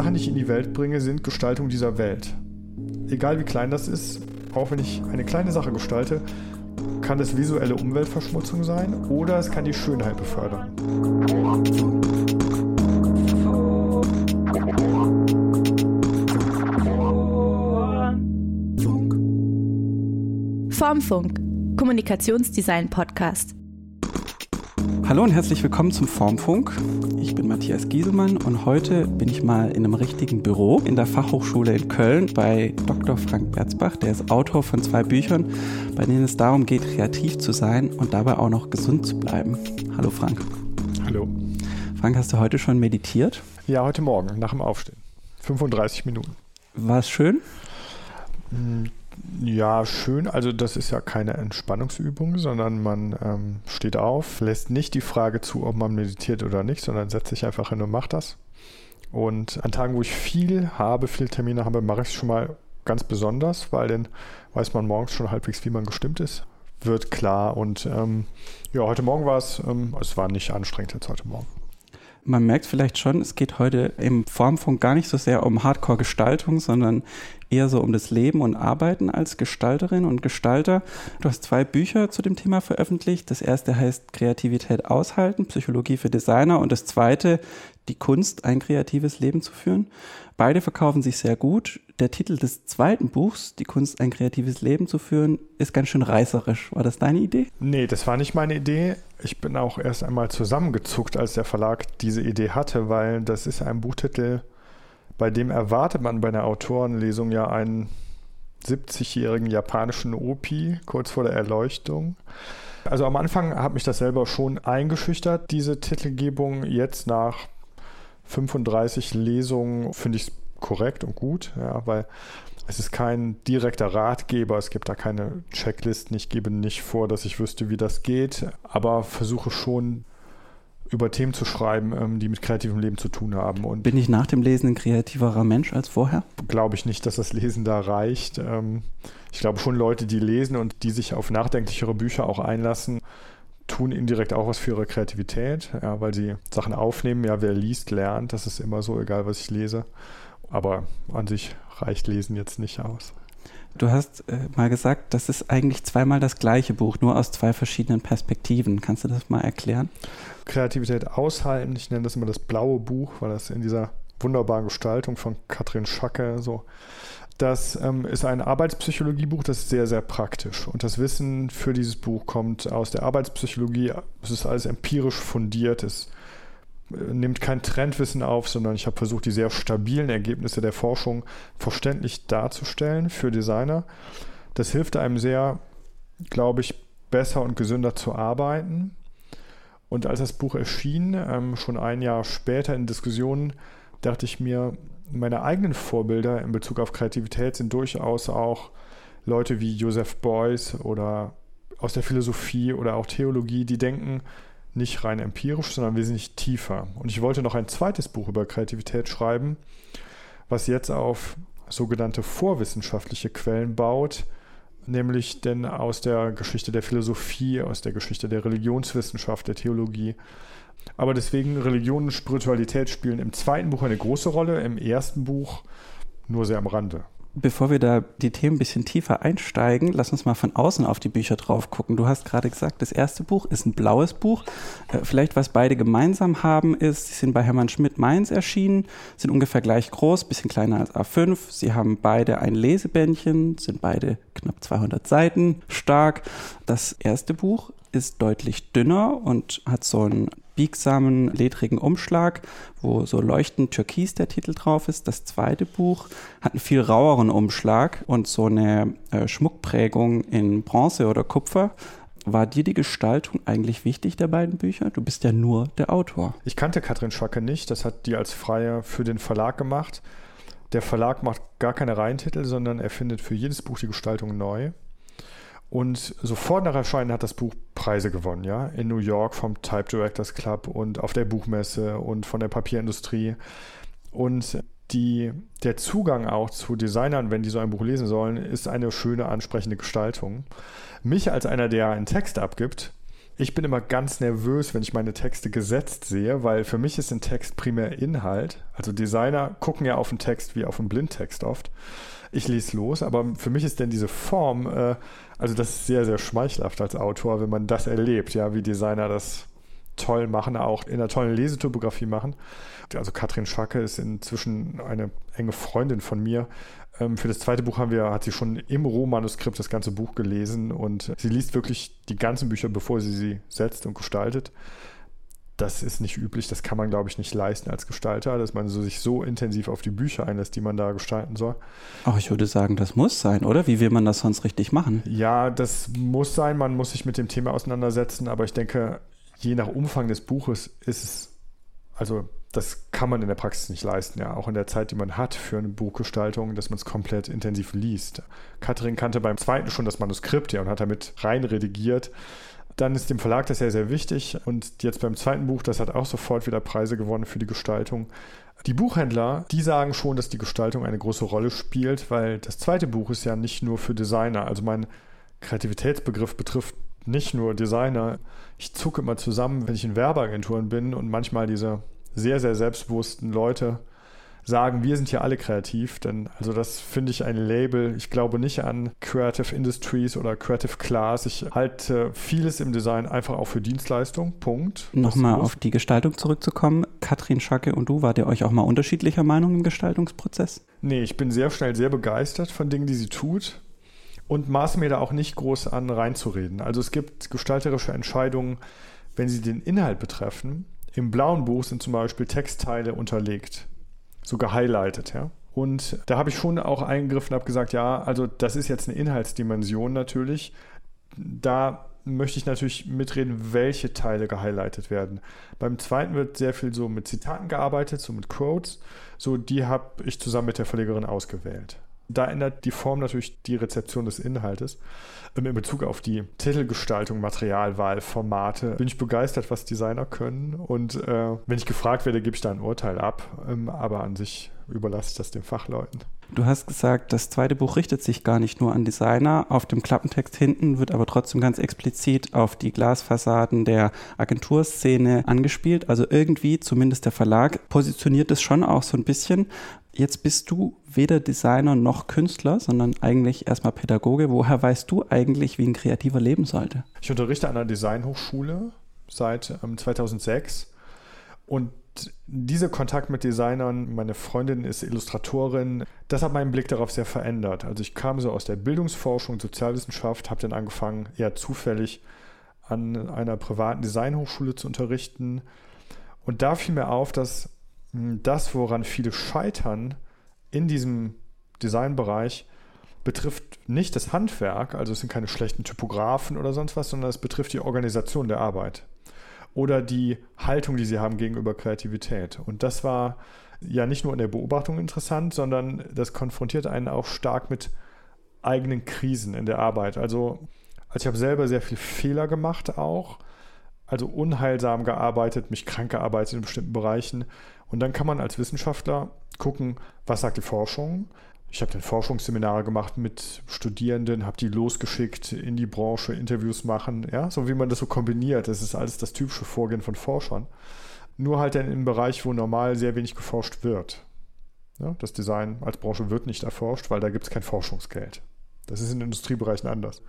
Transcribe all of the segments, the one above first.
Sachen, die ich in die Welt bringe, sind Gestaltung dieser Welt. Egal wie klein das ist, auch wenn ich eine kleine Sache gestalte, kann es visuelle Umweltverschmutzung sein oder es kann die Schönheit befördern. Formfunk, Kommunikationsdesign Podcast. Hallo und herzlich willkommen zum Formfunk. Ich bin Matthias Gieselmann und heute bin ich mal in einem richtigen Büro in der Fachhochschule in Köln bei Dr. Frank Berzbach. Der ist Autor von zwei Büchern, bei denen es darum geht, kreativ zu sein und dabei auch noch gesund zu bleiben. Hallo Frank. Hallo. Frank, hast du heute schon meditiert? Ja, heute Morgen nach dem Aufstehen. 35 Minuten. War es schön? Ja, schön. Also das ist ja keine Entspannungsübung, sondern man ähm, steht auf, lässt nicht die Frage zu, ob man meditiert oder nicht, sondern setzt sich einfach hin und macht das. Und an Tagen, wo ich viel habe, viele Termine habe, mache ich es schon mal ganz besonders, weil dann weiß man morgens schon halbwegs, wie man gestimmt ist. Wird klar. Und ähm, ja, heute Morgen war es, ähm, es war nicht anstrengend jetzt heute Morgen. Man merkt vielleicht schon, es geht heute im Formfunk gar nicht so sehr um Hardcore-Gestaltung, sondern eher so um das Leben und Arbeiten als Gestalterin und Gestalter. Du hast zwei Bücher zu dem Thema veröffentlicht. Das erste heißt Kreativität aushalten, Psychologie für Designer und das zweite die Kunst, ein kreatives Leben zu führen. Beide verkaufen sich sehr gut. Der Titel des zweiten Buchs, Die Kunst, ein kreatives Leben zu führen, ist ganz schön reißerisch. War das deine Idee? Nee, das war nicht meine Idee. Ich bin auch erst einmal zusammengezuckt, als der Verlag diese Idee hatte, weil das ist ein Buchtitel, bei dem erwartet man bei einer Autorenlesung ja einen 70-jährigen japanischen Opi kurz vor der Erleuchtung. Also am Anfang hat mich das selber schon eingeschüchtert, diese Titelgebung. Jetzt nach 35 Lesungen finde ich es korrekt und gut, ja, weil es ist kein direkter Ratgeber, es gibt da keine Checklisten, ich gebe nicht vor, dass ich wüsste, wie das geht, aber versuche schon über Themen zu schreiben, ähm, die mit kreativem Leben zu tun haben. Und Bin ich nach dem Lesen ein kreativerer Mensch als vorher? Glaube ich nicht, dass das Lesen da reicht. Ähm, ich glaube schon Leute, die lesen und die sich auf nachdenklichere Bücher auch einlassen, tun indirekt auch was für ihre Kreativität, ja, weil sie Sachen aufnehmen. Ja, wer liest, lernt. Das ist immer so, egal was ich lese. Aber an sich reicht Lesen jetzt nicht aus. Du hast äh, mal gesagt, das ist eigentlich zweimal das gleiche Buch, nur aus zwei verschiedenen Perspektiven. Kannst du das mal erklären? Kreativität aushalten, ich nenne das immer das blaue Buch, weil das in dieser wunderbaren Gestaltung von Katrin Schacke so. Das ähm, ist ein Arbeitspsychologiebuch, das ist sehr, sehr praktisch. Und das Wissen für dieses Buch kommt aus der Arbeitspsychologie. Es ist alles empirisch fundiert. Es nimmt kein Trendwissen auf, sondern ich habe versucht, die sehr stabilen Ergebnisse der Forschung verständlich darzustellen für Designer. Das hilft einem sehr, glaube ich, besser und gesünder zu arbeiten. Und als das Buch erschien, ähm, schon ein Jahr später in Diskussionen, dachte ich mir, meine eigenen Vorbilder in Bezug auf Kreativität sind durchaus auch Leute wie Joseph Beuys oder aus der Philosophie oder auch Theologie, die denken, nicht rein empirisch, sondern wesentlich tiefer. Und ich wollte noch ein zweites Buch über Kreativität schreiben, was jetzt auf sogenannte vorwissenschaftliche Quellen baut, nämlich denn aus der Geschichte der Philosophie, aus der Geschichte der Religionswissenschaft, der Theologie. Aber deswegen Religion und Spiritualität spielen im zweiten Buch eine große Rolle, im ersten Buch nur sehr am Rande. Bevor wir da die Themen ein bisschen tiefer einsteigen, lass uns mal von außen auf die Bücher drauf gucken. Du hast gerade gesagt, das erste Buch ist ein blaues Buch. Äh, vielleicht, was beide gemeinsam haben, ist, sie sind bei Hermann Schmidt Mainz erschienen, sind ungefähr gleich groß, bisschen kleiner als A5. Sie haben beide ein Lesebändchen, sind beide knapp 200 Seiten stark. Das erste Buch ist deutlich dünner und hat so einen biegsamen, ledrigen Umschlag, wo so leuchtend türkis der Titel drauf ist. Das zweite Buch hat einen viel raueren Umschlag und so eine äh, Schmuckprägung in Bronze oder Kupfer. War dir die Gestaltung eigentlich wichtig der beiden Bücher? Du bist ja nur der Autor. Ich kannte Katrin Schacke nicht. Das hat die als Freie für den Verlag gemacht. Der Verlag macht gar keine Reihentitel, sondern er findet für jedes Buch die Gestaltung neu. Und sofort nach Erscheinen hat das Buch Preise gewonnen, ja. In New York vom Type Directors Club und auf der Buchmesse und von der Papierindustrie. Und die, der Zugang auch zu Designern, wenn die so ein Buch lesen sollen, ist eine schöne, ansprechende Gestaltung. Mich als einer, der einen Text abgibt, ich bin immer ganz nervös, wenn ich meine Texte gesetzt sehe, weil für mich ist ein Text primär Inhalt. Also Designer gucken ja auf den Text wie auf einen Blindtext oft. Ich lese los, aber für mich ist denn diese Form, äh, also das ist sehr, sehr schmeichelhaft als Autor, wenn man das erlebt, ja, wie Designer das toll machen, auch in einer tollen Lesetypografie machen. Also Katrin Schacke ist inzwischen eine enge Freundin von mir. Ähm, für das zweite Buch haben wir, hat sie schon im Rohmanuskript das ganze Buch gelesen und sie liest wirklich die ganzen Bücher, bevor sie sie setzt und gestaltet. Das ist nicht üblich, das kann man, glaube ich, nicht leisten als Gestalter, dass man so, sich so intensiv auf die Bücher einlässt, die man da gestalten soll. Ach, ich würde sagen, das muss sein, oder? Wie will man das sonst richtig machen? Ja, das muss sein, man muss sich mit dem Thema auseinandersetzen, aber ich denke, je nach Umfang des Buches ist es, also das kann man in der Praxis nicht leisten, ja, auch in der Zeit, die man hat für eine Buchgestaltung, dass man es komplett intensiv liest. Katrin kannte beim zweiten schon das Manuskript ja und hat damit rein redigiert. Dann ist dem Verlag das sehr, sehr wichtig und jetzt beim zweiten Buch, das hat auch sofort wieder Preise gewonnen für die Gestaltung. Die Buchhändler, die sagen schon, dass die Gestaltung eine große Rolle spielt, weil das zweite Buch ist ja nicht nur für Designer. Also mein Kreativitätsbegriff betrifft nicht nur Designer. Ich zucke immer zusammen, wenn ich in Werbeagenturen bin und manchmal diese sehr, sehr selbstbewussten Leute sagen, wir sind hier alle kreativ, denn also das finde ich ein Label. Ich glaube nicht an Creative Industries oder Creative Class. Ich halte vieles im Design einfach auch für Dienstleistung. Punkt. Nochmal auf die Gestaltung zurückzukommen. Katrin Schacke und du, wart ihr euch auch mal unterschiedlicher Meinung im Gestaltungsprozess? Nee, ich bin sehr schnell sehr begeistert von Dingen, die sie tut und maß mir da auch nicht groß an, reinzureden. Also es gibt gestalterische Entscheidungen, wenn sie den Inhalt betreffen. Im blauen Buch sind zum Beispiel Textteile unterlegt, so gehighlightet, ja. Und da habe ich schon auch eingegriffen habe gesagt, ja, also das ist jetzt eine Inhaltsdimension natürlich. Da möchte ich natürlich mitreden, welche Teile gehighlightet werden. Beim zweiten wird sehr viel so mit Zitaten gearbeitet, so mit Quotes. So, die habe ich zusammen mit der Verlegerin ausgewählt. Da ändert die Form natürlich die Rezeption des Inhaltes. Ähm, in Bezug auf die Titelgestaltung, Materialwahl, Formate bin ich begeistert, was Designer können. Und äh, wenn ich gefragt werde, gebe ich da ein Urteil ab. Ähm, aber an sich überlasse ich das den Fachleuten. Du hast gesagt, das zweite Buch richtet sich gar nicht nur an Designer. Auf dem Klappentext hinten wird aber trotzdem ganz explizit auf die Glasfassaden der Agenturszene angespielt. Also irgendwie, zumindest der Verlag, positioniert es schon auch so ein bisschen. Jetzt bist du weder Designer noch Künstler, sondern eigentlich erstmal Pädagoge. Woher weißt du eigentlich, wie ein Kreativer leben sollte? Ich unterrichte an einer Designhochschule seit ähm, 2006 und dieser Kontakt mit Designern, meine Freundin ist Illustratorin, das hat meinen Blick darauf sehr verändert. Also ich kam so aus der Bildungsforschung, Sozialwissenschaft, habe dann angefangen, eher zufällig an einer privaten Designhochschule zu unterrichten. Und da fiel mir auf, dass das, woran viele scheitern in diesem Designbereich, betrifft nicht das Handwerk, also es sind keine schlechten Typografen oder sonst was, sondern es betrifft die Organisation der Arbeit oder die Haltung, die sie haben gegenüber Kreativität. Und das war ja nicht nur in der Beobachtung interessant, sondern das konfrontiert einen auch stark mit eigenen Krisen in der Arbeit. Also, also ich habe selber sehr viel Fehler gemacht auch, also unheilsam gearbeitet, mich krank gearbeitet in bestimmten Bereichen. Und dann kann man als Wissenschaftler gucken, was sagt die Forschung, ich habe dann Forschungsseminare gemacht mit Studierenden, habe die losgeschickt in die Branche, Interviews machen, ja, so wie man das so kombiniert. Das ist alles das typische Vorgehen von Forschern. Nur halt dann im Bereich, wo normal sehr wenig geforscht wird. Ja, das Design als Branche wird nicht erforscht, weil da gibt es kein Forschungsgeld. Das ist in Industriebereichen anders.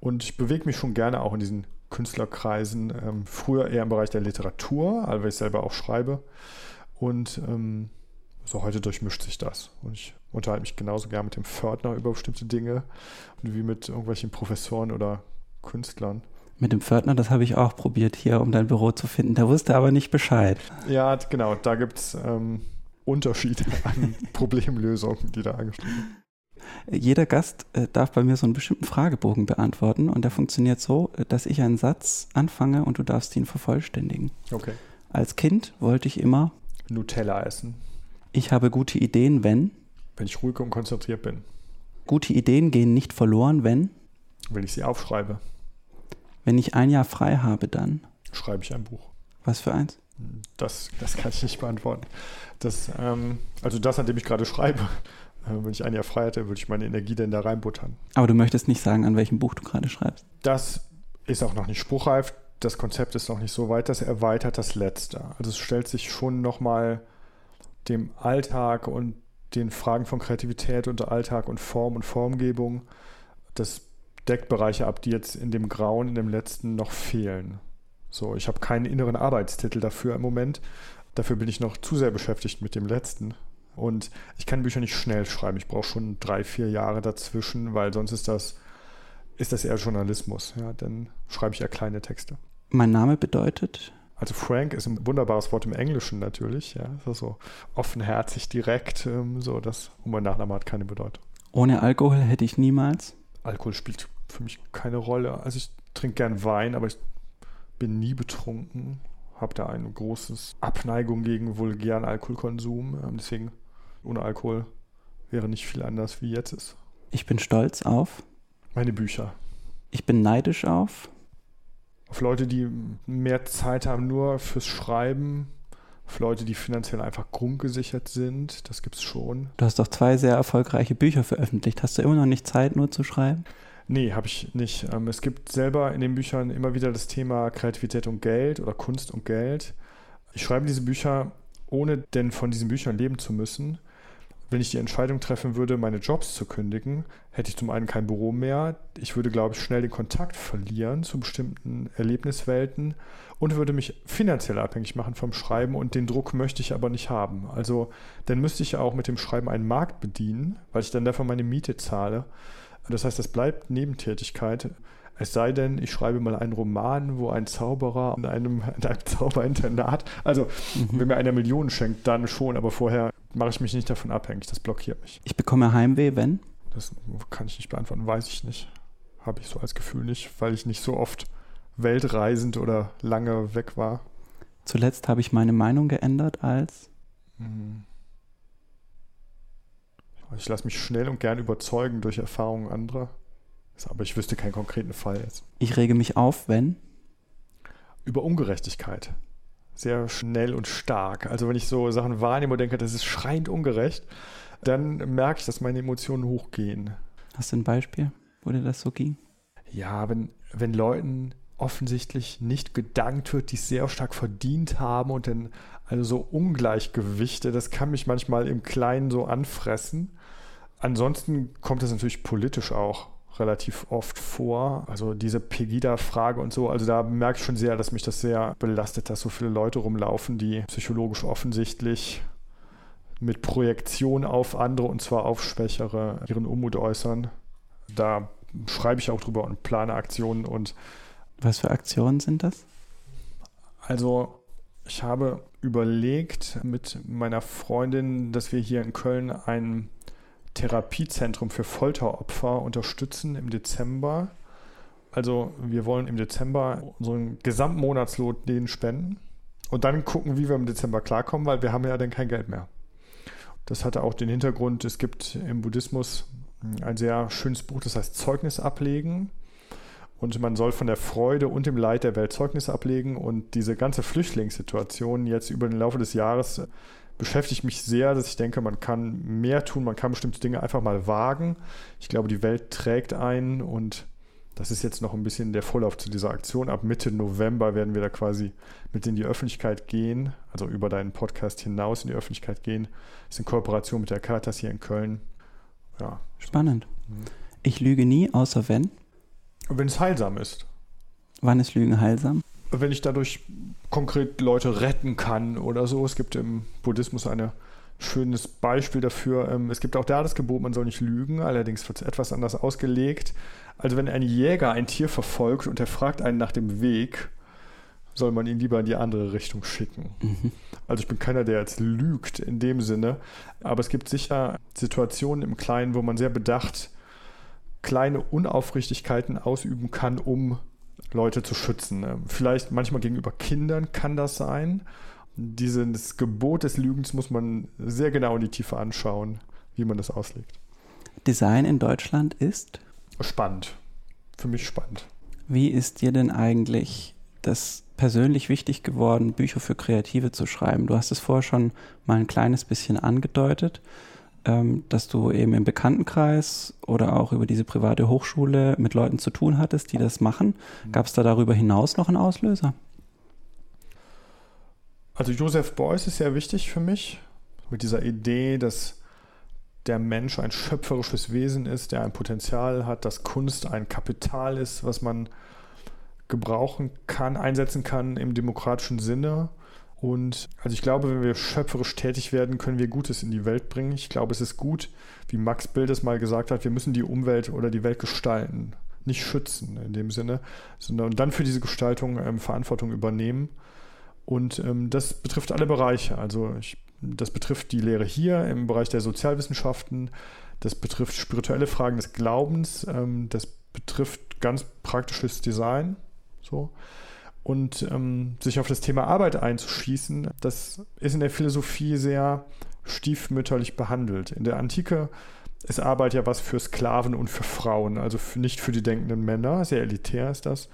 Und ich bewege mich schon gerne auch in diesen Künstlerkreisen, ähm, früher eher im Bereich der Literatur, weil ich selber auch schreibe. Und ähm, so heute durchmischt sich das. Und ich unterhalte mich genauso gern mit dem Pförtner über bestimmte Dinge wie mit irgendwelchen Professoren oder Künstlern. Mit dem Pförtner, das habe ich auch probiert hier, um dein Büro zu finden. Der wusste aber nicht Bescheid. Ja, genau. Da gibt es ähm, Unterschiede an Problemlösungen, die da angestellt werden. Jeder Gast äh, darf bei mir so einen bestimmten Fragebogen beantworten und der funktioniert so, äh, dass ich einen Satz anfange und du darfst ihn vervollständigen. Okay. Als Kind wollte ich immer Nutella essen. Ich habe gute Ideen, wenn wenn ich ruhig und konzentriert bin. Gute Ideen gehen nicht verloren, wenn? Wenn ich sie aufschreibe. Wenn ich ein Jahr frei habe, dann? Schreibe ich ein Buch. Was für eins? Das, das kann ich nicht beantworten. Das, ähm, also das, an dem ich gerade schreibe. Äh, wenn ich ein Jahr frei hätte, würde ich meine Energie denn da reinbuttern. Aber du möchtest nicht sagen, an welchem Buch du gerade schreibst. Das ist auch noch nicht spruchreif. Das Konzept ist noch nicht so weit, das erweitert das Letzte. Also es stellt sich schon nochmal dem Alltag und den Fragen von Kreativität und Alltag und Form und Formgebung. Das deckt Bereiche ab, die jetzt in dem Grauen, in dem letzten noch fehlen. So, ich habe keinen inneren Arbeitstitel dafür im Moment. Dafür bin ich noch zu sehr beschäftigt mit dem letzten. Und ich kann Bücher nicht schnell schreiben. Ich brauche schon drei, vier Jahre dazwischen, weil sonst ist das, ist das eher Journalismus. Ja, dann schreibe ich eher kleine Texte. Mein Name bedeutet? Also Frank ist ein wunderbares Wort im Englischen natürlich. Ja, das ist so offenherzig, direkt. Ähm, so, das und mein Nachname hat keine Bedeutung. Ohne Alkohol hätte ich niemals. Alkohol spielt für mich keine Rolle. Also ich trinke gern Wein, aber ich bin nie betrunken. Habe da eine große Abneigung gegen vulgären Alkoholkonsum. Ähm, deswegen ohne Alkohol wäre nicht viel anders, wie jetzt ist. Ich bin stolz auf. Meine Bücher. Ich bin neidisch auf. Auf Leute, die mehr Zeit haben nur fürs Schreiben. Auf Leute, die finanziell einfach grundgesichert sind. Das gibt es schon. Du hast doch zwei sehr erfolgreiche Bücher veröffentlicht. Hast du immer noch nicht Zeit, nur zu schreiben? Nee, habe ich nicht. Ähm, es gibt selber in den Büchern immer wieder das Thema Kreativität und Geld oder Kunst und Geld. Ich schreibe diese Bücher, ohne denn von diesen Büchern leben zu müssen wenn ich die Entscheidung treffen würde, meine Jobs zu kündigen, hätte ich zum einen kein Büro mehr. Ich würde, glaube ich, schnell den Kontakt verlieren zu bestimmten Erlebniswelten und würde mich finanziell abhängig machen vom Schreiben und den Druck möchte ich aber nicht haben. Also dann müsste ich ja auch mit dem Schreiben einen Markt bedienen, weil ich dann dafür meine Miete zahle. Das heißt, das bleibt Nebentätigkeit. Es sei denn, ich schreibe mal einen Roman, wo ein Zauberer in einem, in einem Zauberinternat, also mhm. wenn mir einer Millionen schenkt, dann schon, aber vorher mache ich mich nicht davon abhängig. Das blockiert mich. Ich bekomme Heimweh, wenn? Das kann ich nicht beantworten, weiß ich nicht. Habe ich so als Gefühl nicht, weil ich nicht so oft weltreisend oder lange weg war. Zuletzt habe ich meine Meinung geändert als. Mhm. Ich lasse mich schnell und gern überzeugen durch Erfahrungen anderer. Aber ich wüsste keinen konkreten Fall jetzt. Ich rege mich auf, wenn? Über Ungerechtigkeit. Sehr schnell und stark. Also wenn ich so Sachen wahrnehme und denke, das ist schreiend ungerecht, dann merke ich, dass meine Emotionen hochgehen. Hast du ein Beispiel, wo dir das so ging? Ja, wenn, wenn Leuten offensichtlich nicht gedankt wird, die es sehr stark verdient haben und dann also so Ungleichgewichte, das kann mich manchmal im Kleinen so anfressen. Ansonsten kommt das natürlich politisch auch relativ oft vor. Also diese Pegida-Frage und so. Also da merke ich schon sehr, dass mich das sehr belastet, dass so viele Leute rumlaufen, die psychologisch offensichtlich mit Projektion auf andere und zwar auf Schwächere ihren Unmut äußern. Da schreibe ich auch drüber und plane Aktionen und. Was für Aktionen sind das? Also, ich habe überlegt mit meiner Freundin, dass wir hier in Köln ein Therapiezentrum für Folteropfer unterstützen im Dezember. Also wir wollen im Dezember unseren gesamten Monatslohn denen spenden und dann gucken, wie wir im Dezember klarkommen, weil wir haben ja dann kein Geld mehr. Das hatte auch den Hintergrund, es gibt im Buddhismus ein sehr schönes Buch, das heißt Zeugnis ablegen. Und man soll von der Freude und dem Leid der Welt Zeugnis ablegen. Und diese ganze Flüchtlingssituation jetzt über den Laufe des Jahres beschäftigt mich sehr, dass ich denke, man kann mehr tun, man kann bestimmte Dinge einfach mal wagen. Ich glaube, die Welt trägt ein und das ist jetzt noch ein bisschen der Vorlauf zu dieser Aktion. Ab Mitte November werden wir da quasi mit in die Öffentlichkeit gehen, also über deinen Podcast hinaus in die Öffentlichkeit gehen. Das ist in Kooperation mit der Caritas hier in Köln. Ja. Spannend. Mhm. Ich lüge nie, außer wenn? Wenn es heilsam ist. Wann ist Lügen heilsam? Wenn ich dadurch konkret Leute retten kann oder so. Es gibt im Buddhismus ein schönes Beispiel dafür. Ähm, es gibt auch da das Gebot, man soll nicht lügen, allerdings wird es etwas anders ausgelegt. Also wenn ein Jäger ein Tier verfolgt und er fragt einen nach dem Weg, soll man ihn lieber in die andere Richtung schicken. Mhm. Also ich bin keiner, der jetzt lügt in dem Sinne, aber es gibt sicher Situationen im Kleinen, wo man sehr bedacht kleine Unaufrichtigkeiten ausüben kann, um Leute zu schützen. Ähm, vielleicht manchmal gegenüber Kindern kann das sein. Dieses Gebot des Lügens muss man sehr genau in die Tiefe anschauen, wie man das auslegt. Design in Deutschland ist? Spannend. Für mich spannend. Wie ist dir denn eigentlich das persönlich wichtig geworden, Bücher für Kreative zu schreiben? Du hast es vorher schon mal ein kleines bisschen angedeutet. Ähm, dass du eben im Bekanntenkreis oder auch über diese private Hochschule mit Leuten zu tun hattest, die das machen. Mhm. Gab es da darüber hinaus noch einen Auslöser? Also Joseph Beuys ist sehr wichtig für mich mit dieser Idee, dass der Mensch ein schöpferisches Wesen ist, der ein Potenzial hat, dass Kunst ein Kapital ist, was man gebrauchen kann, einsetzen kann im demokratischen Sinne. Und also ich glaube, wenn wir schöpferisch tätig werden, können wir Gutes in die Welt bringen. Ich glaube, es ist gut, wie Max Bild es mal gesagt hat, wir müssen die Umwelt oder die Welt gestalten, nicht schützen in dem Sinne, sondern dann für diese Gestaltung ähm, Verantwortung übernehmen. Und ähm, das betrifft alle Bereiche. Also ich das betrifft die Lehre hier im Bereich der Sozialwissenschaften, das betrifft spirituelle Fragen des Glaubens, ähm, das betrifft ganz praktisches Design. So. Und ähm, sich auf das Thema Arbeit einzuschießen, das ist in der Philosophie sehr stiefmütterlich behandelt. In der Antike ist Arbeit ja was für Sklaven und für Frauen, also für, nicht für die denkenden Männer, sehr elitär ist das.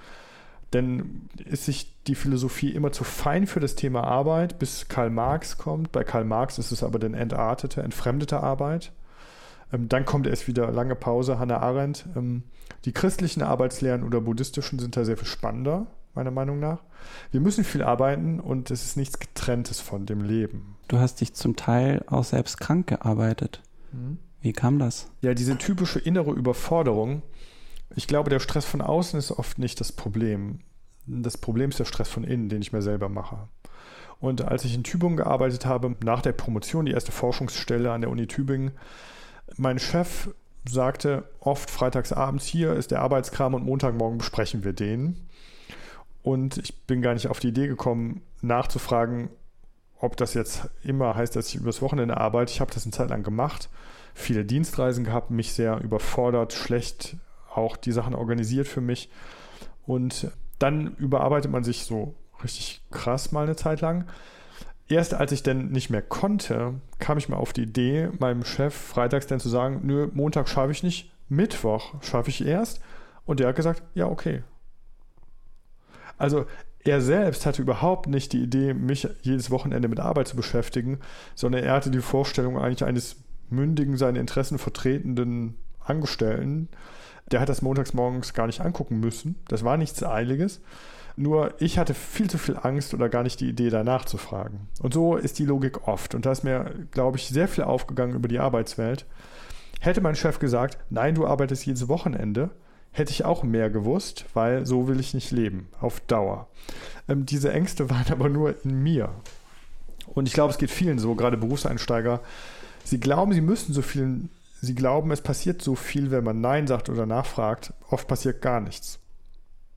Denn ist sich die Philosophie immer zu fein für das Thema Arbeit, bis Karl Marx kommt. Bei Karl Marx ist es aber dann entartete, entfremdete Arbeit. Ähm, dann kommt erst wieder lange Pause, Hannah Arendt. Ähm, die christlichen Arbeitslehren oder buddhistischen sind da sehr viel spannender, meiner Meinung nach. Wir müssen viel arbeiten und es ist nichts getrenntes von dem Leben. Du hast dich zum Teil auch selbst krank gearbeitet. Mhm. Wie kam das? Ja, diese typische innere Überforderung, ich glaube, der Stress von außen ist oft nicht das Problem. Das Problem ist der Stress von innen, den ich mir selber mache. Und als ich in Tübingen gearbeitet habe, nach der Promotion, die erste Forschungsstelle an der Uni Tübingen, mein Chef sagte oft freitags abends, hier ist der Arbeitskram und Montagmorgen besprechen wir den. Und ich bin gar nicht auf die Idee gekommen, nachzufragen, ob das jetzt immer heißt, dass ich übers Wochenende arbeite. Ich habe das eine Zeit lang gemacht, viele Dienstreisen gehabt, mich sehr überfordert, schlecht auch die Sachen organisiert für mich. Und dann überarbeitet man sich so richtig krass mal eine Zeit lang. Erst als ich dann nicht mehr konnte, kam ich mal auf die Idee, meinem Chef freitags dann zu sagen, nö, Montag schaffe ich nicht, Mittwoch schaffe ich erst. Und der hat gesagt, ja, okay. Also er selbst hatte überhaupt nicht die Idee, mich jedes Wochenende mit Arbeit zu beschäftigen, sondern er hatte die Vorstellung eigentlich eines mündigen, seine Interessen vertretenden Angestellten, der hat das montags morgens gar nicht angucken müssen. Das war nichts Eiliges. Nur ich hatte viel zu viel Angst oder gar nicht die Idee, danach zu fragen. Und so ist die Logik oft. Und da ist mir, glaube ich, sehr viel aufgegangen über die Arbeitswelt. Hätte mein Chef gesagt, nein, du arbeitest jedes Wochenende, hätte ich auch mehr gewusst, weil so will ich nicht leben, auf Dauer. Ähm, diese Ängste waren aber nur in mir. Und ich glaube, es geht vielen so, gerade Berufseinsteiger. Sie glauben, sie müssen so viel sie glauben, es passiert so viel, wenn man Nein sagt oder nachfragt. Oft passiert gar nichts.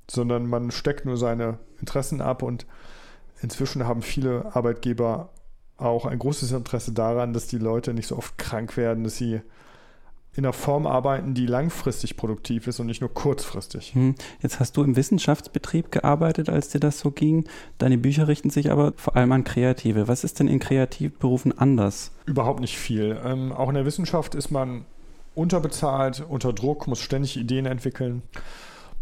Sondern man steckt nur seine Interessen ab und inzwischen haben viele Arbeitgeber auch ein großes Interesse daran, dass die Leute nicht so oft krank werden, dass sie in einer Form arbeiten, die langfristig produktiv ist und nicht nur kurzfristig. Hm. Jetzt hast du im Wissenschaftsbetrieb gearbeitet, als dir das so ging. Deine Bücher richten sich aber vor allem an Kreative. Was ist denn in Kreativberufen anders? Überhaupt nicht viel. Ähm, auch in der Wissenschaft ist man unterbezahlt, unter Druck, muss ständig Ideen entwickeln.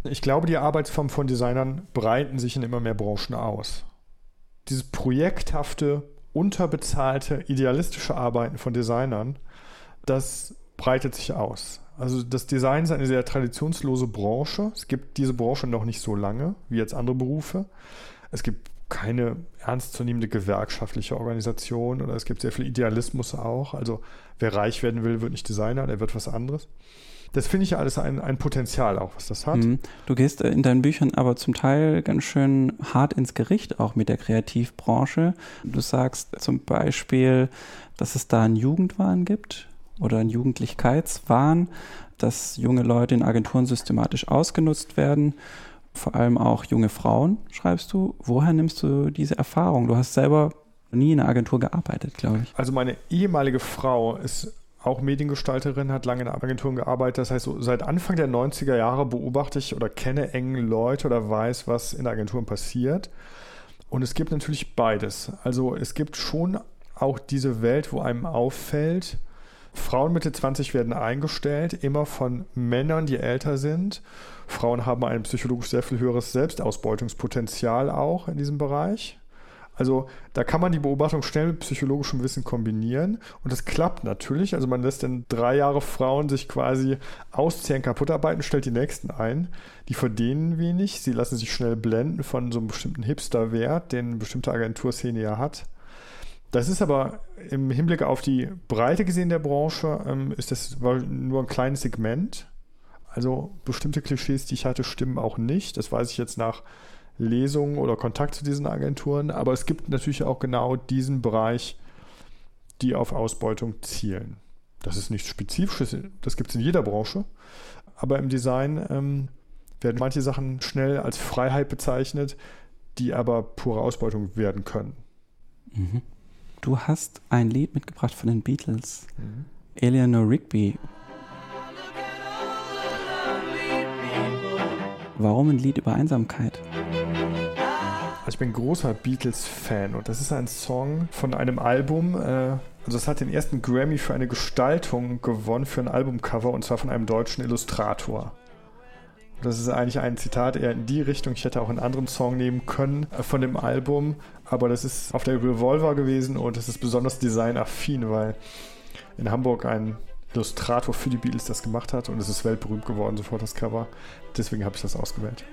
Ich glaube, die Arbeitsformen von Designern breiten sich in immer mehr Branchen aus. Dieses projekthafte, unterbezahlte, idealistische Arbeiten von Designern, das breitet sich aus. Also das Design ist eine sehr traditionslose Branche. Es gibt diese Branche noch nicht so lange wie jetzt andere Berufe. Es gibt keine ernstzunehmende gewerkschaftliche Organisation oder es gibt sehr viel Idealismus auch. Also wer reich werden will, wird nicht Designer, der wird was anderes. Das finde ich ja alles ein, ein Potenzial auch, was das hat. Mhm. Du gehst in deinen Büchern aber zum Teil ganz schön hart ins Gericht auch mit der Kreativbranche. Du sagst zum Beispiel, dass es da einen Jugendwahn gibt oder ein Jugendlichkeitswahn, dass junge Leute in Agenturen systematisch ausgenutzt werden, vor allem auch junge Frauen, schreibst du. Woher nimmst du diese Erfahrung? Du hast selber nie in einer Agentur gearbeitet, glaube ich. Also meine ehemalige Frau ist auch Mediengestalterin, hat lange in Agenturen gearbeitet. Das heißt, so seit Anfang der 90er Jahre beobachte ich oder kenne enge Leute oder weiß, was in Agenturen passiert. Und es gibt natürlich beides. Also es gibt schon auch diese Welt, wo einem auffällt, Frauen Mitte 20 werden eingestellt, immer von Männern, die älter sind. Frauen haben ein psychologisch sehr viel höheres Selbstausbeutungspotenzial auch in diesem Bereich. Also da kann man die Beobachtung schnell mit psychologischem Wissen kombinieren und das klappt natürlich. Also man lässt dann drei Jahre Frauen sich quasi auszehren, kaputt arbeiten, stellt die nächsten ein. Die verdienen wenig, sie lassen sich schnell blenden von so einem bestimmten Hipster-Wert, den eine bestimmte Agenturszene ja hat. Das ist aber im Hinblick auf die Breite gesehen der Branche, ähm, ist das nur ein kleines Segment. Also bestimmte Klischees, die ich hatte, stimmen auch nicht. Das weiß ich jetzt nach Lesungen oder Kontakt zu diesen Agenturen. Aber es gibt natürlich auch genau diesen Bereich, die auf Ausbeutung zielen. Das ist nichts Spezifisches, das gibt es in jeder Branche. Aber im Design ähm, werden manche Sachen schnell als Freiheit bezeichnet, die aber pure Ausbeutung werden können. Mhm. Du hast ein Lied mitgebracht von den Beatles. Mhm. Eleanor Rigby. Warum ein Lied über Einsamkeit? Also ich bin großer Beatles-Fan und das ist ein Song von einem Album. Äh, also es hat den ersten Grammy für eine Gestaltung gewonnen für ein Albumcover und zwar von einem deutschen Illustrator. Das ist eigentlich ein Zitat eher in die Richtung. Ich hätte auch einen anderen Song nehmen können äh, von dem Album, aber das ist auf der Revolver gewesen und das ist besonders designaffin, weil in Hamburg ein Illustrator für die Beatles das gemacht hat und es ist weltberühmt geworden, sofort das Cover. Deswegen habe ich das ausgewählt.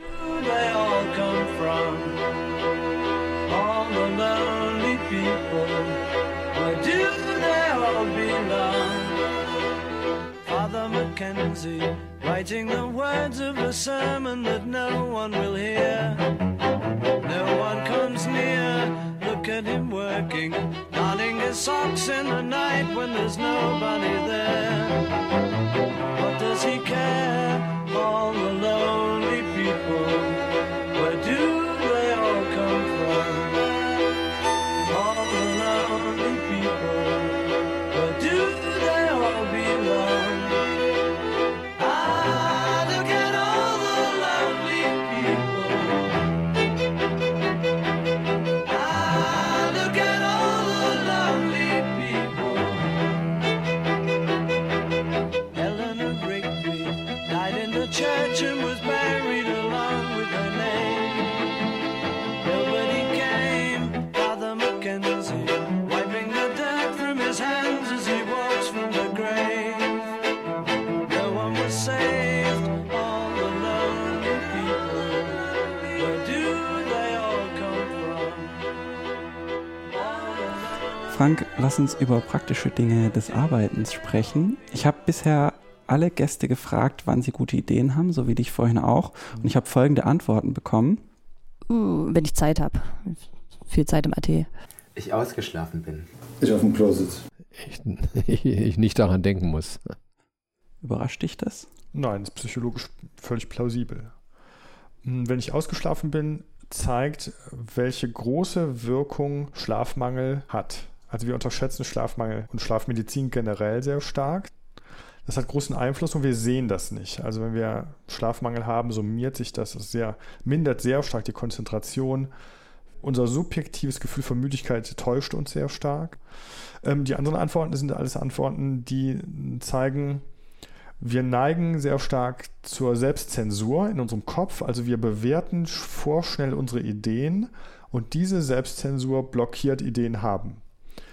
Father Mackenzie, writing the words of a sermon that no one will hear. No one comes near, look at him working, darning his socks in the night when there's nobody there. What does he care? All the lonely people. Lass uns über praktische Dinge des Arbeitens sprechen. Ich habe bisher alle Gäste gefragt, wann sie gute Ideen haben, so wie dich vorhin auch. Und ich habe folgende Antworten bekommen. Uh, wenn ich Zeit habe. Viel Zeit im AT. Ich ausgeschlafen bin. Ich auf dem Klo sitze. Ich, ich nicht daran denken muss. Überrascht dich das? Nein, das ist psychologisch völlig plausibel. Hm, wenn ich ausgeschlafen bin, zeigt, welche große Wirkung Schlafmangel hat. Also wir unterschätzen Schlafmangel und Schlafmedizin generell sehr stark. Das hat großen Einfluss und wir sehen das nicht. Also wenn wir Schlafmangel haben, summiert sich das sehr, mindert sehr stark die Konzentration. Unser subjektives Gefühl von Müdigkeit täuscht uns sehr stark. Ähm, die anderen Antworten sind alles Antworten, die zeigen, wir neigen sehr stark zur Selbstzensur in unserem Kopf. Also wir bewerten vorschnell unsere Ideen und diese Selbstzensur blockiert Ideen haben.